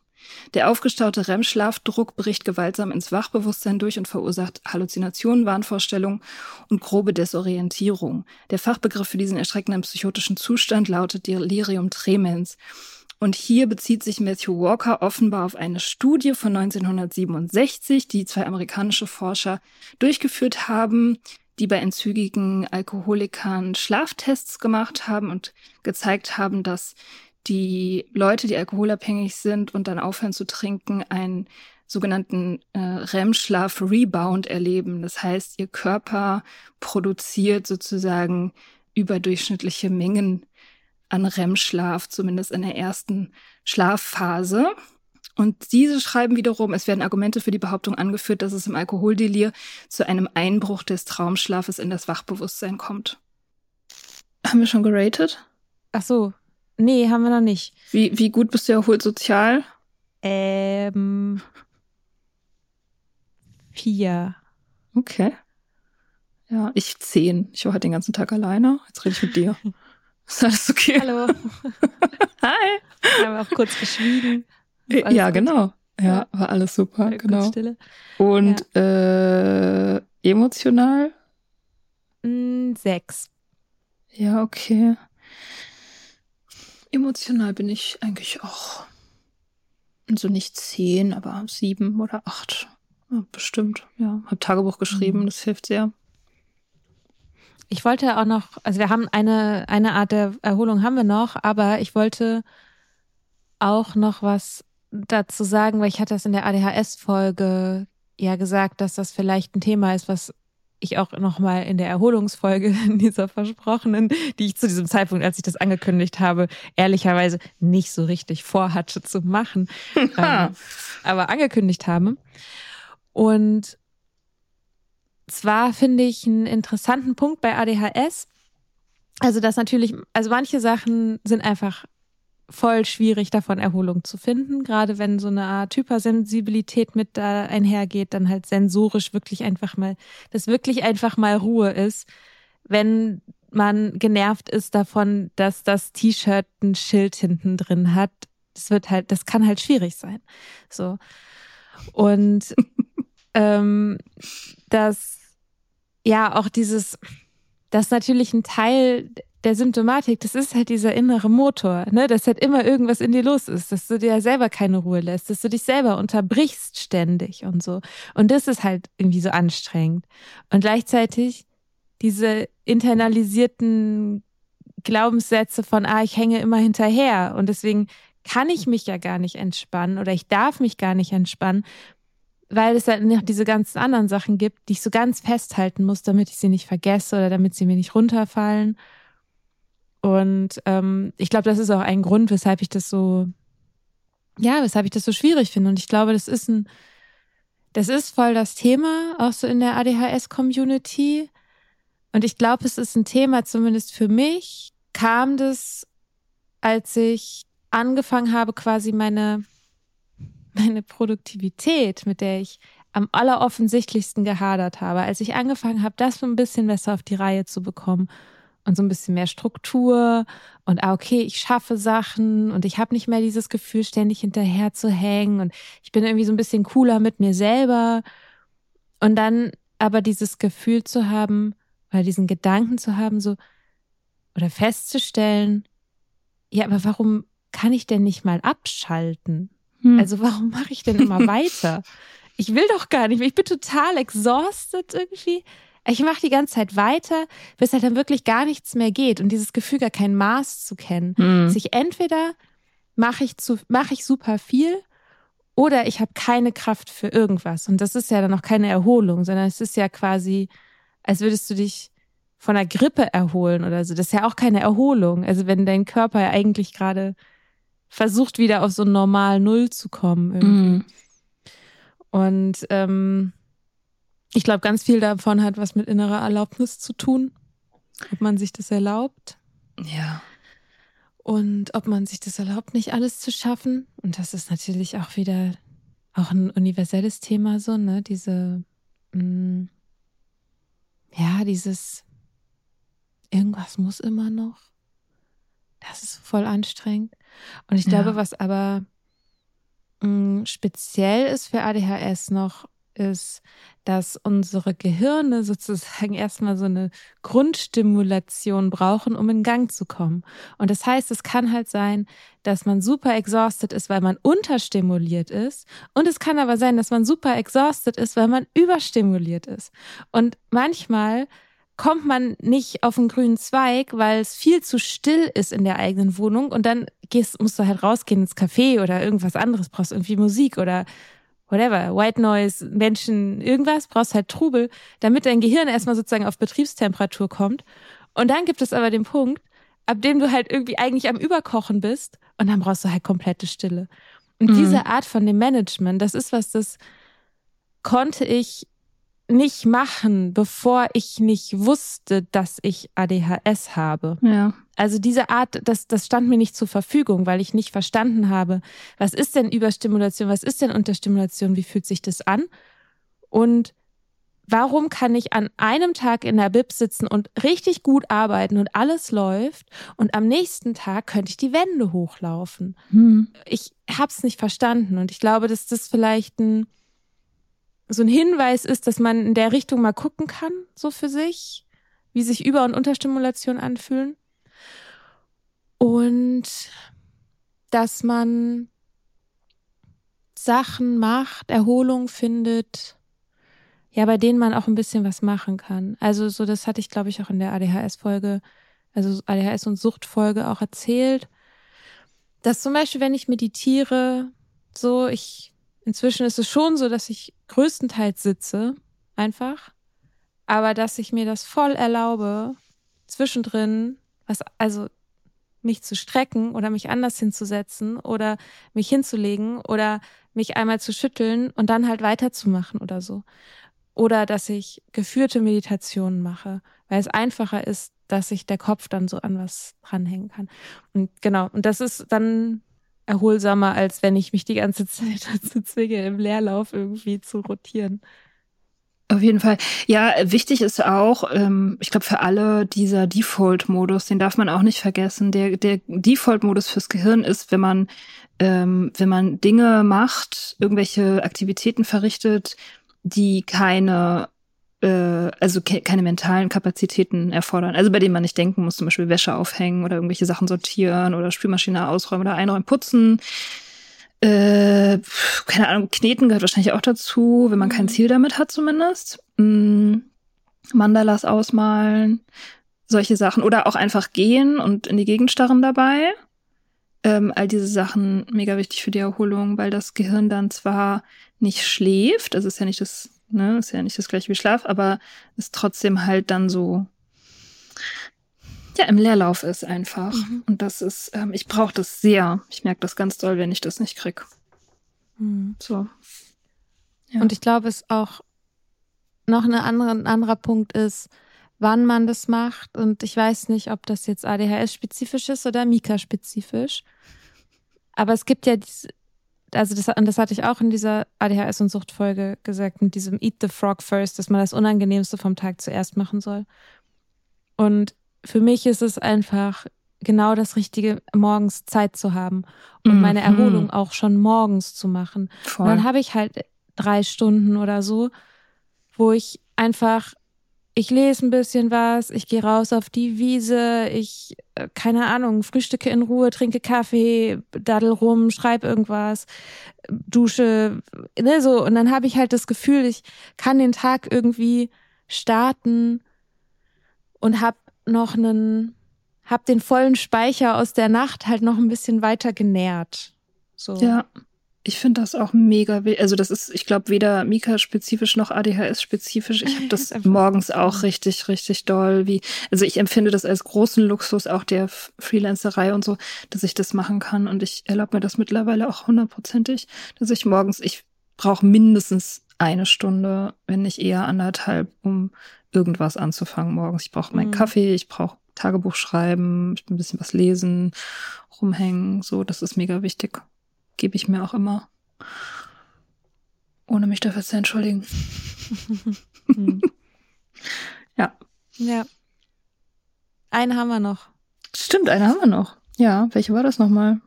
S1: Der aufgestaute REM-Schlafdruck bricht gewaltsam ins Wachbewusstsein durch und verursacht Halluzinationen, Wahnvorstellungen und grobe Desorientierung. Der Fachbegriff für diesen erschreckenden psychotischen Zustand lautet Delirium tremens. Und hier bezieht sich Matthew Walker offenbar auf eine Studie von 1967, die zwei amerikanische Forscher durchgeführt haben, die bei entzügigen Alkoholikern Schlaftests gemacht haben und gezeigt haben, dass die Leute, die alkoholabhängig sind und dann aufhören zu trinken, einen sogenannten äh, REM-Schlaf-Rebound erleben. Das heißt, ihr Körper produziert sozusagen überdurchschnittliche Mengen an REM-Schlaf, zumindest in der ersten Schlafphase. Und diese schreiben wiederum, es werden Argumente für die Behauptung angeführt, dass es im Alkoholdelir zu einem Einbruch des Traumschlafes in das Wachbewusstsein kommt. Haben wir schon geratet?
S2: Ach so, Nee, haben wir noch nicht.
S1: Wie, wie gut bist du erholt sozial?
S2: Ähm. Vier.
S1: Okay. Ja, ich zehn. Ich war halt den ganzen Tag alleine. Jetzt rede ich mit dir. Ist alles okay?
S2: Hallo.
S1: Hi.
S2: Wir haben auch kurz geschwiegen.
S1: Ja, gut. genau. Ja, war alles super, ja, genau. Und ja. äh, emotional?
S2: Mm, sechs.
S1: Ja, okay. Emotional bin ich eigentlich auch so nicht zehn, aber sieben oder acht. Ja, bestimmt, ja. Hab Tagebuch geschrieben, mhm. das hilft sehr.
S2: Ich wollte auch noch, also wir haben eine, eine Art der Erholung haben wir noch, aber ich wollte auch noch was dazu sagen, weil ich hatte das in der ADHS-Folge ja gesagt, dass das vielleicht ein Thema ist, was ich auch nochmal in der Erholungsfolge, in dieser versprochenen, die ich zu diesem Zeitpunkt, als ich das angekündigt habe, ehrlicherweise nicht so richtig vorhatte zu machen, ähm, aber angekündigt habe. Und zwar finde ich einen interessanten Punkt bei ADHS, also dass natürlich, also manche Sachen sind einfach voll schwierig, davon Erholung zu finden. Gerade wenn so eine Art Hypersensibilität mit da einhergeht, dann halt sensorisch wirklich einfach mal, dass wirklich einfach mal Ruhe ist. Wenn man genervt ist davon, dass das T-Shirt ein Schild hinten drin hat, das wird halt, das kann halt schwierig sein. So. Und ähm, dass ja auch dieses, das natürlich ein Teil der Symptomatik, das ist halt dieser innere Motor, ne, dass halt immer irgendwas in dir los ist, dass du dir selber keine Ruhe lässt, dass du dich selber unterbrichst ständig und so. Und das ist halt irgendwie so anstrengend. Und gleichzeitig diese internalisierten Glaubenssätze von, ah, ich hänge immer hinterher und deswegen kann ich mich ja gar nicht entspannen oder ich darf mich gar nicht entspannen, weil es halt noch diese ganzen anderen Sachen gibt, die ich so ganz festhalten muss, damit ich sie nicht vergesse oder damit sie mir nicht runterfallen. Und ähm, ich glaube, das ist auch ein Grund, weshalb ich das so, ja, weshalb ich das so schwierig finde. Und ich glaube, das ist ein, das ist voll das Thema, auch so in der ADHS-Community. Und ich glaube, es ist ein Thema, zumindest für mich, kam das, als ich angefangen habe, quasi meine, meine Produktivität, mit der ich am alleroffensichtlichsten gehadert habe, als ich angefangen habe, das so ein bisschen besser auf die Reihe zu bekommen und so ein bisschen mehr Struktur und ah, okay, ich schaffe Sachen und ich habe nicht mehr dieses Gefühl, ständig hinterher zu hängen und ich bin irgendwie so ein bisschen cooler mit mir selber und dann aber dieses Gefühl zu haben oder diesen Gedanken zu haben, so oder festzustellen, ja, aber warum kann ich denn nicht mal abschalten? Hm. Also warum mache ich denn immer weiter? ich will doch gar nicht mehr. Ich bin total exhausted irgendwie. Ich mache die ganze Zeit weiter, bis halt dann wirklich gar nichts mehr geht und dieses Gefühl, gar kein Maß zu kennen. Mhm. Sich entweder mache ich zu, mache ich super viel oder ich habe keine Kraft für irgendwas. Und das ist ja dann noch keine Erholung, sondern es ist ja quasi, als würdest du dich von einer Grippe erholen oder so. Das ist ja auch keine Erholung. Also wenn dein Körper ja eigentlich gerade versucht, wieder auf so ein normal Null zu kommen. Irgendwie. Mhm. Und ähm, ich glaube, ganz viel davon hat was mit innerer Erlaubnis zu tun. Ob man sich das erlaubt.
S1: Ja.
S2: Und ob man sich das erlaubt, nicht alles zu schaffen. Und das ist natürlich auch wieder auch ein universelles Thema, so, ne? Diese, mh, mm, ja, dieses irgendwas muss immer noch. Das ist voll anstrengend. Und ich glaube, was aber mh, mm, speziell ist für ADHS noch, ist, dass unsere Gehirne sozusagen erstmal so eine Grundstimulation brauchen, um in Gang zu kommen. Und das heißt, es kann halt sein, dass man super exhausted ist, weil man unterstimuliert ist. Und es kann aber sein, dass man super exhausted ist, weil man überstimuliert ist. Und manchmal kommt man nicht auf einen grünen Zweig, weil es viel zu still ist in der eigenen Wohnung und dann gehst, musst du halt rausgehen ins Café oder irgendwas anderes, brauchst irgendwie Musik oder whatever, White Noise, Menschen, irgendwas, brauchst halt Trubel, damit dein Gehirn erstmal sozusagen auf Betriebstemperatur kommt. Und dann gibt es aber den Punkt, ab dem du halt irgendwie eigentlich am Überkochen bist und dann brauchst du halt komplette Stille. Und mhm. diese Art von dem Management, das ist was, das konnte ich nicht machen, bevor ich nicht wusste, dass ich ADHS habe.
S1: Ja.
S2: Also diese Art, das, das stand mir nicht zur Verfügung, weil ich nicht verstanden habe, was ist denn Überstimulation, was ist denn Unterstimulation, wie fühlt sich das an? Und warum kann ich an einem Tag in der Bib sitzen und richtig gut arbeiten und alles läuft und am nächsten Tag könnte ich die Wände hochlaufen? Hm. Ich hab's nicht verstanden und ich glaube, dass das vielleicht ein so ein Hinweis ist, dass man in der Richtung mal gucken kann, so für sich, wie sich Über- und Unterstimulation anfühlen. Und dass man Sachen macht, Erholung findet, ja, bei denen man auch ein bisschen was machen kann. Also so, das hatte ich, glaube ich, auch in der ADHS-Folge, also ADHS- und Suchtfolge auch erzählt, dass zum Beispiel, wenn ich meditiere, so, ich Inzwischen ist es schon so, dass ich größtenteils sitze, einfach, aber dass ich mir das voll erlaube, zwischendrin, was, also mich zu strecken oder mich anders hinzusetzen oder mich hinzulegen oder mich einmal zu schütteln und dann halt weiterzumachen oder so. Oder dass ich geführte Meditationen mache, weil es einfacher ist, dass sich der Kopf dann so an was dranhängen kann. Und genau, und das ist dann erholsamer, als wenn ich mich die ganze Zeit dazu zwinge, im Leerlauf irgendwie zu rotieren.
S1: Auf jeden Fall. Ja, wichtig ist auch, ähm, ich glaube, für alle dieser Default-Modus, den darf man auch nicht vergessen. Der, der Default-Modus fürs Gehirn ist, wenn man, ähm, wenn man Dinge macht, irgendwelche Aktivitäten verrichtet, die keine also ke keine mentalen Kapazitäten erfordern. Also bei denen man nicht denken muss, zum Beispiel Wäsche aufhängen oder irgendwelche Sachen sortieren oder Spülmaschine ausräumen oder einräumen, putzen. Äh, keine Ahnung, Kneten gehört wahrscheinlich auch dazu, wenn man kein mhm. Ziel damit hat zumindest. Mm, Mandalas ausmalen, solche Sachen. Oder auch einfach gehen und in die Gegend starren dabei. Ähm, all diese Sachen mega wichtig für die Erholung, weil das Gehirn dann zwar nicht schläft, das ist ja nicht das ne, ist ja nicht das gleiche wie Schlaf, aber ist trotzdem halt dann so, ja, im Leerlauf ist einfach. Mhm. Und das ist, ähm, ich brauche das sehr. Ich merke das ganz doll, wenn ich das nicht krieg. Mhm. So.
S2: Ja. Und ich glaube, es auch noch eine andere, ein anderer Punkt ist, wann man das macht. Und ich weiß nicht, ob das jetzt ADHS-spezifisch ist oder Mika-spezifisch. Aber es gibt ja diese, also das, und das hatte ich auch in dieser ADHS- und Suchtfolge gesagt, mit diesem Eat the Frog first, dass man das Unangenehmste vom Tag zuerst machen soll. Und für mich ist es einfach genau das Richtige, morgens Zeit zu haben und mhm. meine Erholung auch schon morgens zu machen. Voll. Und dann habe ich halt drei Stunden oder so, wo ich einfach ich lese ein bisschen was, ich gehe raus auf die Wiese, ich, äh, keine Ahnung, frühstücke in Ruhe, trinke Kaffee, daddel rum, schreib irgendwas, dusche, ne, so. Und dann habe ich halt das Gefühl, ich kann den Tag irgendwie starten und hab noch einen, hab den vollen Speicher aus der Nacht halt noch ein bisschen weiter genährt. So.
S1: Ja. Ich finde das auch mega, also das ist, ich glaube, weder Mika-spezifisch noch ADHS-spezifisch. Ich habe das morgens auch richtig, richtig doll. Wie, also ich empfinde das als großen Luxus auch der Freelancerei und so, dass ich das machen kann. Und ich erlaube mir das mittlerweile auch hundertprozentig, dass ich morgens, ich brauche mindestens eine Stunde, wenn nicht eher anderthalb, um irgendwas anzufangen morgens. Ich brauche meinen mhm. Kaffee, ich brauche Tagebuch schreiben, ich ein bisschen was lesen, rumhängen. So, das ist mega wichtig gebe ich mir auch immer. Ohne mich dafür zu entschuldigen. ja.
S2: Ja. Eine haben wir noch.
S1: Stimmt, eine haben wir noch. Ja, welche war das nochmal?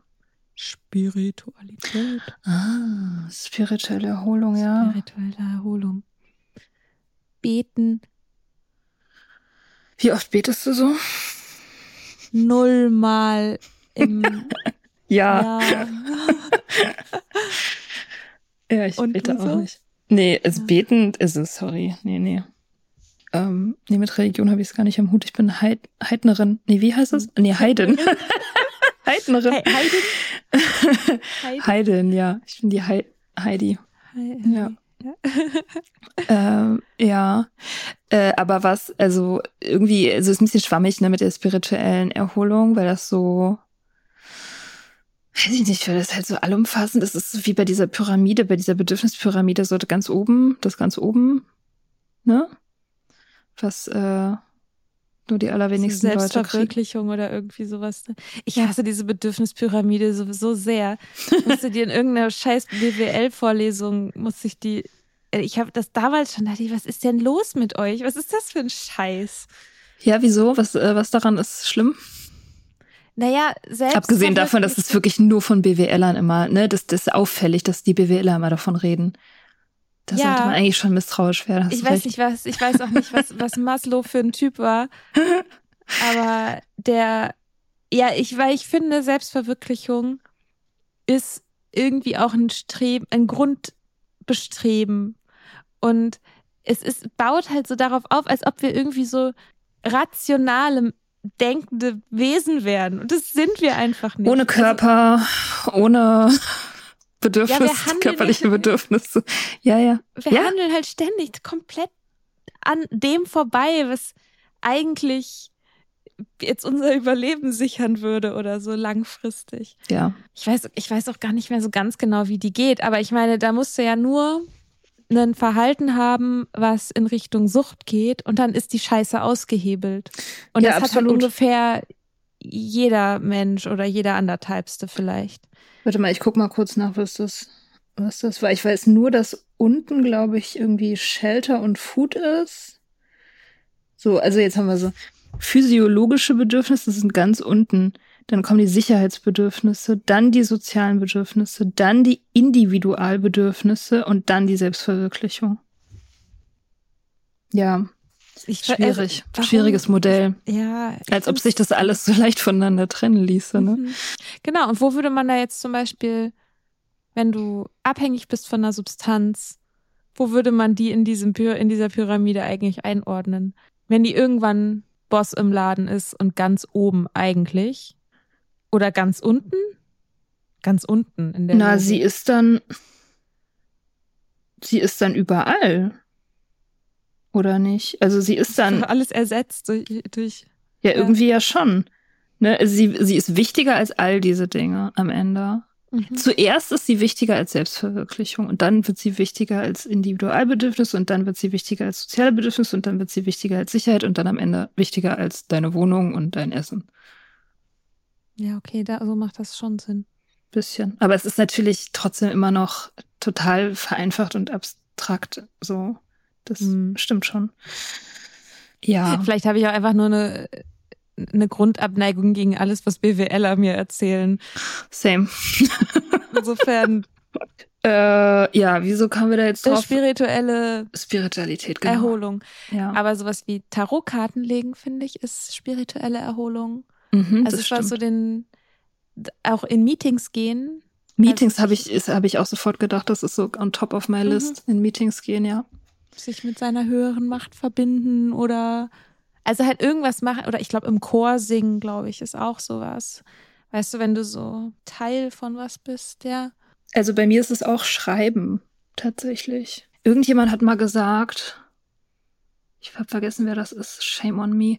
S2: Spiritualität.
S1: Ah, spirituelle Erholung, ja.
S2: Spirituelle Erholung. Beten.
S1: Wie oft betest du so?
S2: Nullmal im
S1: ja. Ja, ja ich Und bete auch so? nicht. Nee, es ja. betend ist es, sorry. Nee, nee. Ähm, nee, mit Religion habe ich es gar nicht am Hut. Ich bin Heid Heidnerin. Nee, wie heißt das? Nee, Heiden. Heidnerin. He Heiden? Heiden, ja. Ich bin die He Heidi. He ja. Ja. ähm, ja. Äh, aber was, also irgendwie, also es ist ein bisschen schwammig ne, mit der spirituellen Erholung, weil das so weiß ich nicht, weil das halt so allumfassend ist. Es ist wie bei dieser Pyramide, bei dieser Bedürfnispyramide, so ganz oben, das ganz oben, ne? Was äh, nur die allerwenigsten Leute
S2: Selbstverwirklichung oder irgendwie sowas. Ne? Ich hasse diese Bedürfnispyramide sowieso sehr. musste dir in irgendeiner scheiß BWL-Vorlesung, musste ich die, äh, ich habe das damals schon, dachte ich, was ist denn los mit euch? Was ist das für ein Scheiß?
S1: Ja, wieso? Was, äh, was daran ist schlimm?
S2: Naja, selbst.
S1: Abgesehen davon, dass es wirklich nur von BWLern immer, ne, das, das ist auffällig, dass die BWLer immer davon reden. Da ja. sollte man eigentlich schon misstrauisch werden.
S2: Ich weiß recht. nicht, was, ich weiß auch nicht, was, was Maslow für ein Typ war. Aber der, ja, ich, weil ich finde, Selbstverwirklichung ist irgendwie auch ein Streben, ein Grundbestreben. Und es ist, baut halt so darauf auf, als ob wir irgendwie so rationale denkende Wesen werden. Und das sind wir einfach nicht.
S1: Ohne also Körper, ohne Bedürfnisse, ja, körperliche halt, Bedürfnisse. Ja, ja.
S2: Wir
S1: ja?
S2: handeln halt ständig komplett an dem vorbei, was eigentlich jetzt unser Überleben sichern würde oder so langfristig.
S1: Ja.
S2: Ich weiß, ich weiß auch gar nicht mehr so ganz genau, wie die geht, aber ich meine, da musst du ja nur ein Verhalten haben, was in Richtung Sucht geht und dann ist die Scheiße ausgehebelt. Und ja, das absolut. hat halt ungefähr jeder Mensch oder jeder Anderthalbste vielleicht.
S1: Warte mal, ich guck mal kurz nach, was das, was das war. Ich weiß nur, dass unten, glaube ich, irgendwie Shelter und Food ist. So, also jetzt haben wir so physiologische Bedürfnisse sind ganz unten dann kommen die Sicherheitsbedürfnisse, dann die sozialen Bedürfnisse, dann die Individualbedürfnisse und dann die Selbstverwirklichung. Ja, ich, schwierig. Also, Schwieriges Modell.
S2: Ja.
S1: Als ob sich das alles so leicht voneinander trennen ließe. Ne? Mhm.
S2: Genau. Und wo würde man da jetzt zum Beispiel, wenn du abhängig bist von einer Substanz, wo würde man die in diesem in dieser Pyramide eigentlich einordnen? Wenn die irgendwann Boss im Laden ist und ganz oben eigentlich, oder ganz unten? Ganz unten in der.
S1: Na, Logik. sie ist dann. Sie ist dann überall. Oder nicht? Also sie ist dann.
S2: Alles ersetzt durch. durch
S1: ja, irgendwie ja, ja schon. Ne? Sie, sie ist wichtiger als all diese Dinge am Ende. Mhm. Zuerst ist sie wichtiger als Selbstverwirklichung und dann wird sie wichtiger als Individualbedürfnis und dann wird sie wichtiger als soziale Bedürfnis und dann wird sie wichtiger als Sicherheit und dann am Ende wichtiger als deine Wohnung und dein Essen.
S2: Ja, okay, da, so macht das schon Sinn.
S1: Bisschen. Aber es ist natürlich trotzdem immer noch total vereinfacht und abstrakt. So, das mhm. stimmt schon.
S2: Ja. Vielleicht habe ich auch einfach nur eine eine Grundabneigung gegen alles, was BWLer mir erzählen.
S1: Same.
S2: Insofern.
S1: Äh, ja, wieso kamen wir da jetzt drauf?
S2: Spirituelle
S1: Spiritualität, genau.
S2: Erholung. Ja. Aber sowas wie Tarotkarten legen, finde ich, ist spirituelle Erholung. Mhm, also es war so den, auch in Meetings gehen.
S1: Meetings also habe ich, habe ich auch sofort gedacht, das ist so on top of my mhm. list, in Meetings gehen, ja.
S2: Sich mit seiner höheren Macht verbinden oder also halt irgendwas machen, oder ich glaube im Chor singen, glaube ich, ist auch sowas. Weißt du, wenn du so Teil von was bist, ja.
S1: Also bei mir ist es auch Schreiben, tatsächlich. Irgendjemand hat mal gesagt, ich habe vergessen, wer das ist, shame on me.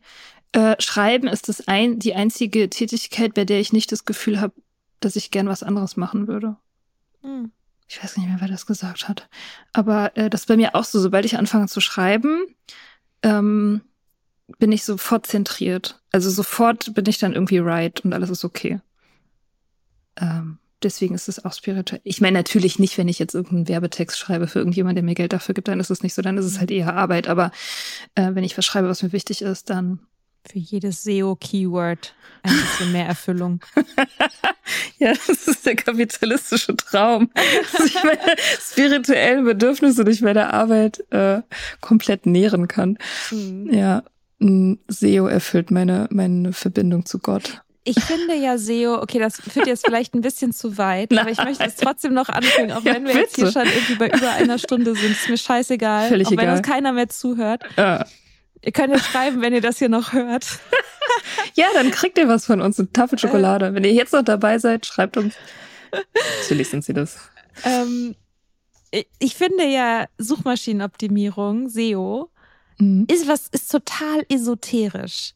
S1: Äh, Schreiben ist das ein, die einzige Tätigkeit, bei der ich nicht das Gefühl habe, dass ich gern was anderes machen würde. Hm. Ich weiß nicht mehr, wer das gesagt hat. Aber äh, das ist bei mir auch so, sobald ich anfange zu schreiben, ähm, bin ich sofort zentriert. Also sofort bin ich dann irgendwie right und alles ist okay. Ähm, deswegen ist es auch spirituell. Ich meine natürlich nicht, wenn ich jetzt irgendeinen Werbetext schreibe für irgendjemand, der mir Geld dafür gibt, dann ist es nicht so, dann ist es halt eher Arbeit. Aber äh, wenn ich was schreibe, was mir wichtig ist, dann
S2: für jedes SEO-Keyword ein bisschen mehr Erfüllung.
S1: ja, das ist der kapitalistische Traum. Dass ich meine spirituellen Bedürfnisse durch meine Arbeit äh, komplett nähren kann. Mhm. Ja, SEO erfüllt meine, meine Verbindung zu Gott.
S2: Ich finde ja SEO, okay, das führt jetzt vielleicht ein bisschen zu weit, aber ich möchte es trotzdem noch anfügen, auch ja, wenn wir bitte. jetzt hier schon irgendwie bei über einer Stunde sind. Ist mir scheißegal. Völlig auch egal. wenn uns keiner mehr zuhört. Ja. Ihr könnt ja schreiben, wenn ihr das hier noch hört.
S1: ja, dann kriegt ihr was von uns, eine Tafel Schokolade. Wenn ihr jetzt noch dabei seid, schreibt uns. Natürlich sind sie das.
S2: Ähm, ich finde ja Suchmaschinenoptimierung, SEO, mhm. ist was, ist total esoterisch.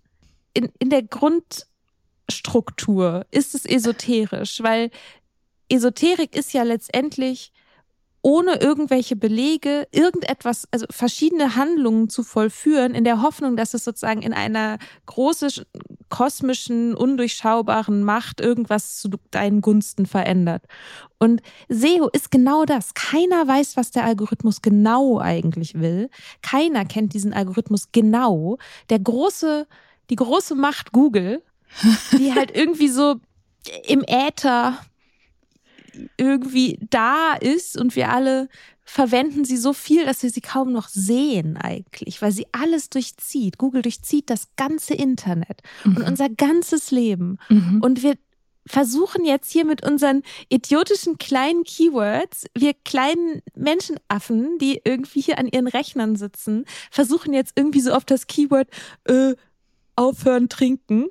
S2: In, in der Grundstruktur ist es esoterisch, weil Esoterik ist ja letztendlich ohne irgendwelche Belege irgendetwas, also verschiedene Handlungen zu vollführen, in der Hoffnung, dass es sozusagen in einer großen, kosmischen, undurchschaubaren Macht irgendwas zu deinen Gunsten verändert. Und SEO ist genau das. Keiner weiß, was der Algorithmus genau eigentlich will. Keiner kennt diesen Algorithmus genau. Der große, die große Macht Google, die halt irgendwie so im Äther irgendwie da ist und wir alle verwenden sie so viel, dass wir sie kaum noch sehen eigentlich, weil sie alles durchzieht. Google durchzieht das ganze Internet mhm. und unser ganzes Leben. Mhm. Und wir versuchen jetzt hier mit unseren idiotischen kleinen Keywords, wir kleinen Menschenaffen, die irgendwie hier an ihren Rechnern sitzen, versuchen jetzt irgendwie so auf das Keyword äh, aufhören trinken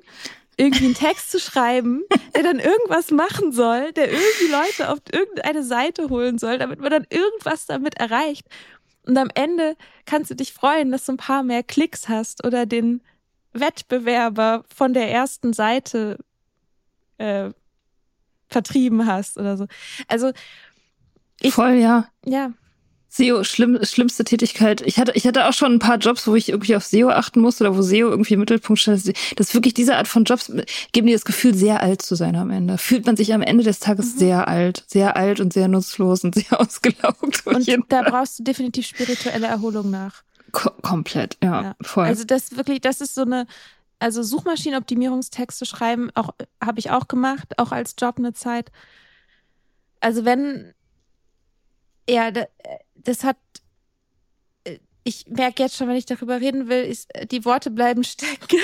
S2: irgendwie einen Text zu schreiben, der dann irgendwas machen soll, der irgendwie Leute auf irgendeine Seite holen soll, damit man dann irgendwas damit erreicht. Und am Ende kannst du dich freuen, dass du ein paar mehr Klicks hast oder den Wettbewerber von der ersten Seite äh, vertrieben hast oder so. Also
S1: ich, voll ja.
S2: Ja,
S1: SEO, schlimm, schlimmste Tätigkeit. Ich hatte, ich hatte auch schon ein paar Jobs, wo ich irgendwie auf SEO achten musste oder wo SEO irgendwie im Mittelpunkt stand. Das ist wirklich diese Art von Jobs geben dir das Gefühl, sehr alt zu sein am Ende. Fühlt man sich am Ende des Tages mhm. sehr alt, sehr alt und sehr nutzlos und sehr ausgelaugt.
S2: Und da brauchst du definitiv spirituelle Erholung nach.
S1: Ko komplett, ja, ja, voll.
S2: Also das wirklich, das ist so eine, also Suchmaschinenoptimierungstexte schreiben, auch habe ich auch gemacht, auch als Job eine Zeit. Also wenn ja, das hat äh, ich merke jetzt schon, wenn ich darüber reden will, ist, äh, die Worte bleiben stecken.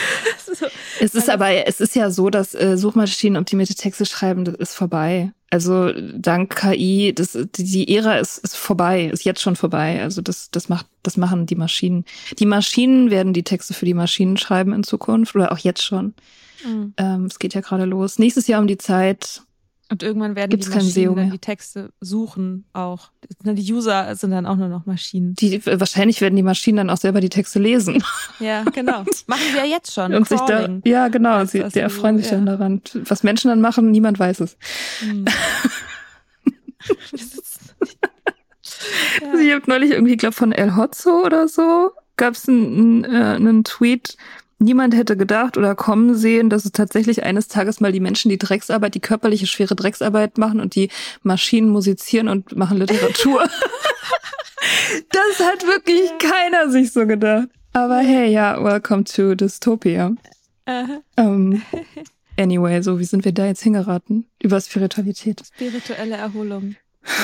S1: so. Es ist aber, es ist ja so, dass äh, Suchmaschinen optimierte Texte schreiben, das ist vorbei. Also dank KI, das, die Ära ist, ist vorbei, ist jetzt schon vorbei. Also das, das macht, das machen die Maschinen. Die Maschinen werden die Texte für die Maschinen schreiben in Zukunft oder auch jetzt schon. Mhm. Ähm, es geht ja gerade los. Nächstes Jahr um die Zeit
S2: und irgendwann werden Gibt's die Maschinen dann die Texte suchen auch. Die User sind dann auch nur noch Maschinen.
S1: Die, wahrscheinlich werden die Maschinen dann auch selber die Texte lesen.
S2: Ja, genau. machen wir ja jetzt schon.
S1: Und sich da, ja, genau. Sie, die erfreuen sich ja. dann daran. Was Menschen dann machen, niemand weiß es. Hm. Also ich habe neulich irgendwie, glaube von El Hotzo oder so, gab es einen, äh, einen Tweet, niemand hätte gedacht oder kommen sehen, dass es tatsächlich eines Tages mal die Menschen, die Drecksarbeit, die körperliche schwere Drecksarbeit machen und die Maschinen musizieren und machen Literatur. das hat wirklich keiner sich so gedacht. Aber hey, ja, welcome to Dystopia.
S2: Aha.
S1: Ähm, anyway, so wie sind wir da jetzt hingeraten? Über Spiritualität.
S2: Spirituelle Erholung.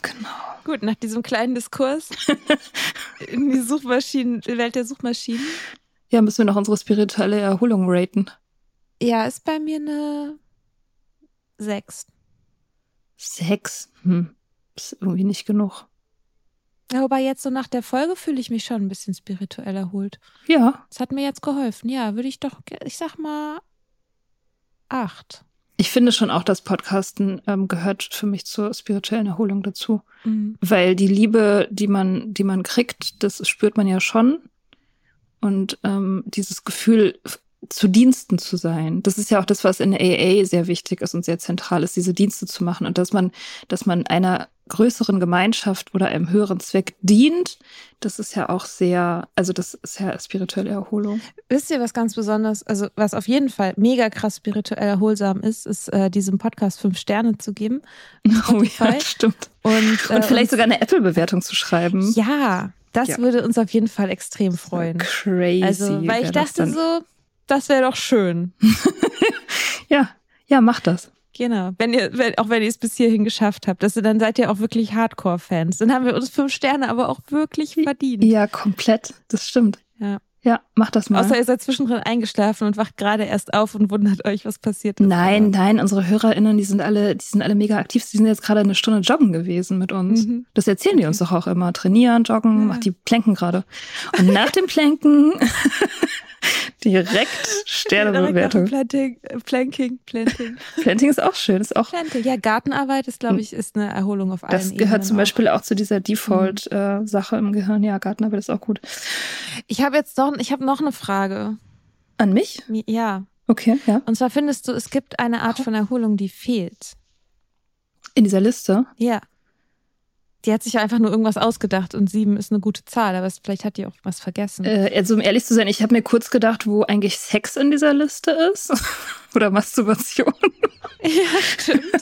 S1: Genau.
S2: Gut, nach diesem kleinen Diskurs in die Suchmaschinen, die Welt der Suchmaschinen.
S1: Ja, müssen wir noch unsere spirituelle Erholung raten.
S2: Ja, ist bei mir eine sechs.
S1: Sechs. Hm. Ist irgendwie nicht genug.
S2: Ja, wobei jetzt so nach der Folge fühle ich mich schon ein bisschen spirituell erholt.
S1: Ja,
S2: Das hat mir jetzt geholfen. Ja, würde ich doch, ich sag mal acht.
S1: ich finde schon auch, dass Podcasten ähm, gehört für mich zur spirituellen Erholung dazu.
S2: Mhm.
S1: Weil die Liebe, die man, die man kriegt, das spürt man ja schon. Und ähm, dieses Gefühl, zu Diensten zu sein, das ist ja auch das, was in AA sehr wichtig ist und sehr zentral ist, diese Dienste zu machen und dass man, dass man einer größeren Gemeinschaft oder einem höheren Zweck dient, das ist ja auch sehr, also das ist ja spirituelle Erholung.
S2: Wisst ihr, was ganz besonders, also was auf jeden Fall mega krass spirituell erholsam ist, ist äh, diesem Podcast fünf Sterne zu geben.
S1: Oh ja, stimmt.
S2: Und, äh,
S1: Und vielleicht
S2: uns-
S1: sogar eine Apple-Bewertung zu schreiben.
S2: Ja, das
S1: Ja.
S2: würde uns auf jeden Fall extrem freuen.
S1: Crazy.
S2: Also, weil ich
S1: das
S2: dachte
S1: dann.
S2: so, das wäre doch schön.
S1: Ja, ja, mach das.
S2: Genau. Wenn ihr, wenn, auch wenn ihr es bis hierhin geschafft habt, dass ihr, dann seid ihr auch wirklich Hardcore-Fans. Dann haben wir uns fünf Sterne aber auch wirklich verdient.
S1: Ja, komplett. Das stimmt.
S2: Ja.
S1: Ja, mach das mal.
S2: Außer ihr seid zwischendrin eingeschlafen und wacht gerade erst auf und wundert euch, was passiert ist.
S1: Nein, nein, unsere HörerInnen, die sind alle, die sind alle mega aktiv. Die sind jetzt gerade eine Stunde joggen gewesen mit uns.
S2: Mhm.
S1: Das erzählen die uns doch auch immer. Trainieren, joggen,
S2: Ja.
S1: macht die Planken gerade. Und nach dem Planken direkt Sternebewertung.
S2: Planting, äh, Planking, Planting.
S1: Planting ist auch schön, ist auch.
S2: Plante. Ja, Gartenarbeit ist, glaube ich, ist eine Erholung auf allen
S1: Das gehört
S2: Ebenen
S1: zum
S2: auch.
S1: Beispiel auch zu dieser Default-Sache im Gehirn. Ja, Gartenarbeit ist auch gut.
S2: Ich habe jetzt noch, ich habe noch eine Frage.
S1: An mich?
S2: Ja.
S1: Okay, ja.
S2: Und zwar findest du, es gibt eine Art von Erholung, die fehlt.
S1: In dieser Liste.
S2: Ja. Die hat sich einfach nur irgendwas ausgedacht und sieben ist eine gute Zahl, aber vielleicht hat die auch was vergessen.
S1: Äh, also um ehrlich zu sein, ich habe mir kurz gedacht, wo eigentlich Sex in dieser Liste ist. Oder Masturbation.
S2: ja, stimmt.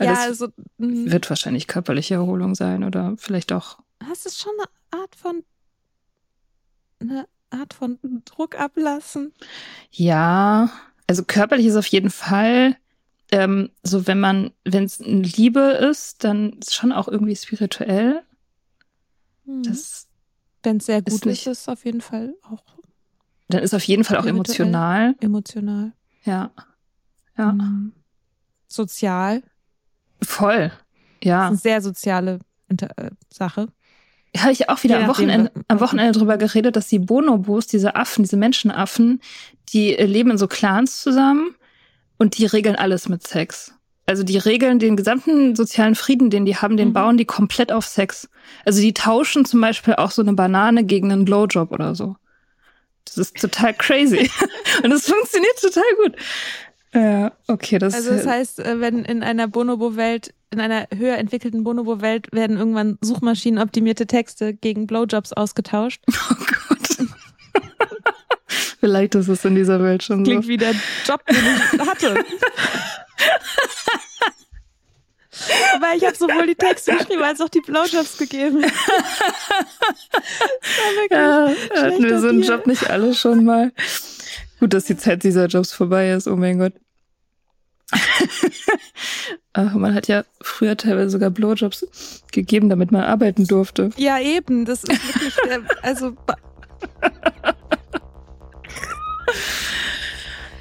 S2: Ja, also mh,
S1: wird wahrscheinlich körperliche Erholung sein oder vielleicht auch.
S2: das ist schon eine Art von eine Art von Druck ablassen.
S1: Ja, also körperlich ist auf jeden Fall. Ähm, so wenn man, wenn es Liebe ist, dann ist schon auch irgendwie spirituell.
S2: Mhm.
S1: Das,
S2: Wenn es sehr gut ist,
S1: nicht-
S2: ist es auf jeden Fall auch
S1: dann ist auf jeden Fall auch emotional.
S2: emotional.
S1: Ja. Ja.
S2: Mhm. Sozial.
S1: Voll.
S2: Das
S1: Ja.
S2: ist eine sehr soziale äh, Sache.
S1: Habe ich auch wieder
S2: Je
S1: am Wochenende, am Wochenende drüber geredet, dass die Bonobos, diese Affen, diese Menschenaffen, die äh, leben in so Clans zusammen und die regeln alles mit Sex. Also die regeln den gesamten sozialen Frieden, den die haben, den
S2: Mhm.
S1: bauen die komplett auf Sex. Also die tauschen zum Beispiel auch so eine Banane gegen einen Blowjob oder so. Das ist total crazy. und es funktioniert total gut. Ja, okay, das
S2: Also das heißt, äh, wenn in einer Bonobo-Welt, in einer höher entwickelten Bonobo-Welt werden irgendwann suchmaschinenoptimierte Texte gegen Blowjobs ausgetauscht.
S1: oh Gott. Vielleicht ist es in dieser Welt schon so.
S2: Klingt wie der Job, den ich hatte. Weil ich habe sowohl die Texte geschrieben als auch die Blowjobs gegeben.
S1: Ja, hatten wir so einen. Job nicht alle schon mal. Gut, dass die Zeit dieser Jobs vorbei ist, oh mein Gott. Man hat ja früher teilweise sogar Blowjobs gegeben, damit man arbeiten durfte.
S2: Ja, eben. Das ist wirklich, der, also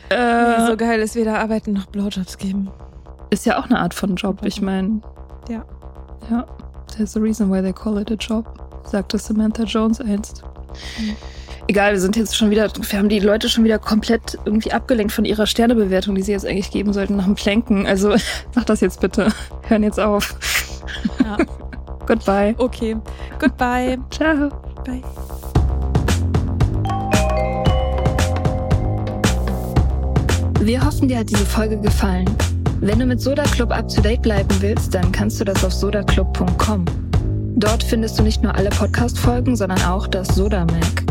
S1: Äh,
S2: so geil ist weder arbeiten noch Blowjobs geben.
S1: ist ja auch eine Art von Job. Ich meine,
S2: Ja.
S1: ja, there's a reason why they call it a job, sagte Samantha Jones einst.
S2: Mhm.
S1: Egal, wir sind jetzt schon wieder, wir haben die Leute schon wieder komplett irgendwie abgelenkt von ihrer Sternebewertung, die sie jetzt eigentlich geben sollten nach dem Planken. Also mach das jetzt bitte. Hören jetzt auf.
S2: Ja.
S1: Goodbye.
S2: Okay. Goodbye.
S1: Ciao.
S2: Bye.
S1: Wir hoffen, dir hat diese Folge gefallen. Wenn du mit Soda Club up to date bleiben willst, dann kannst du das auf sodaclub.com. Dort findest du nicht nur alle Podcast-Folgen, sondern auch das Soda Mag,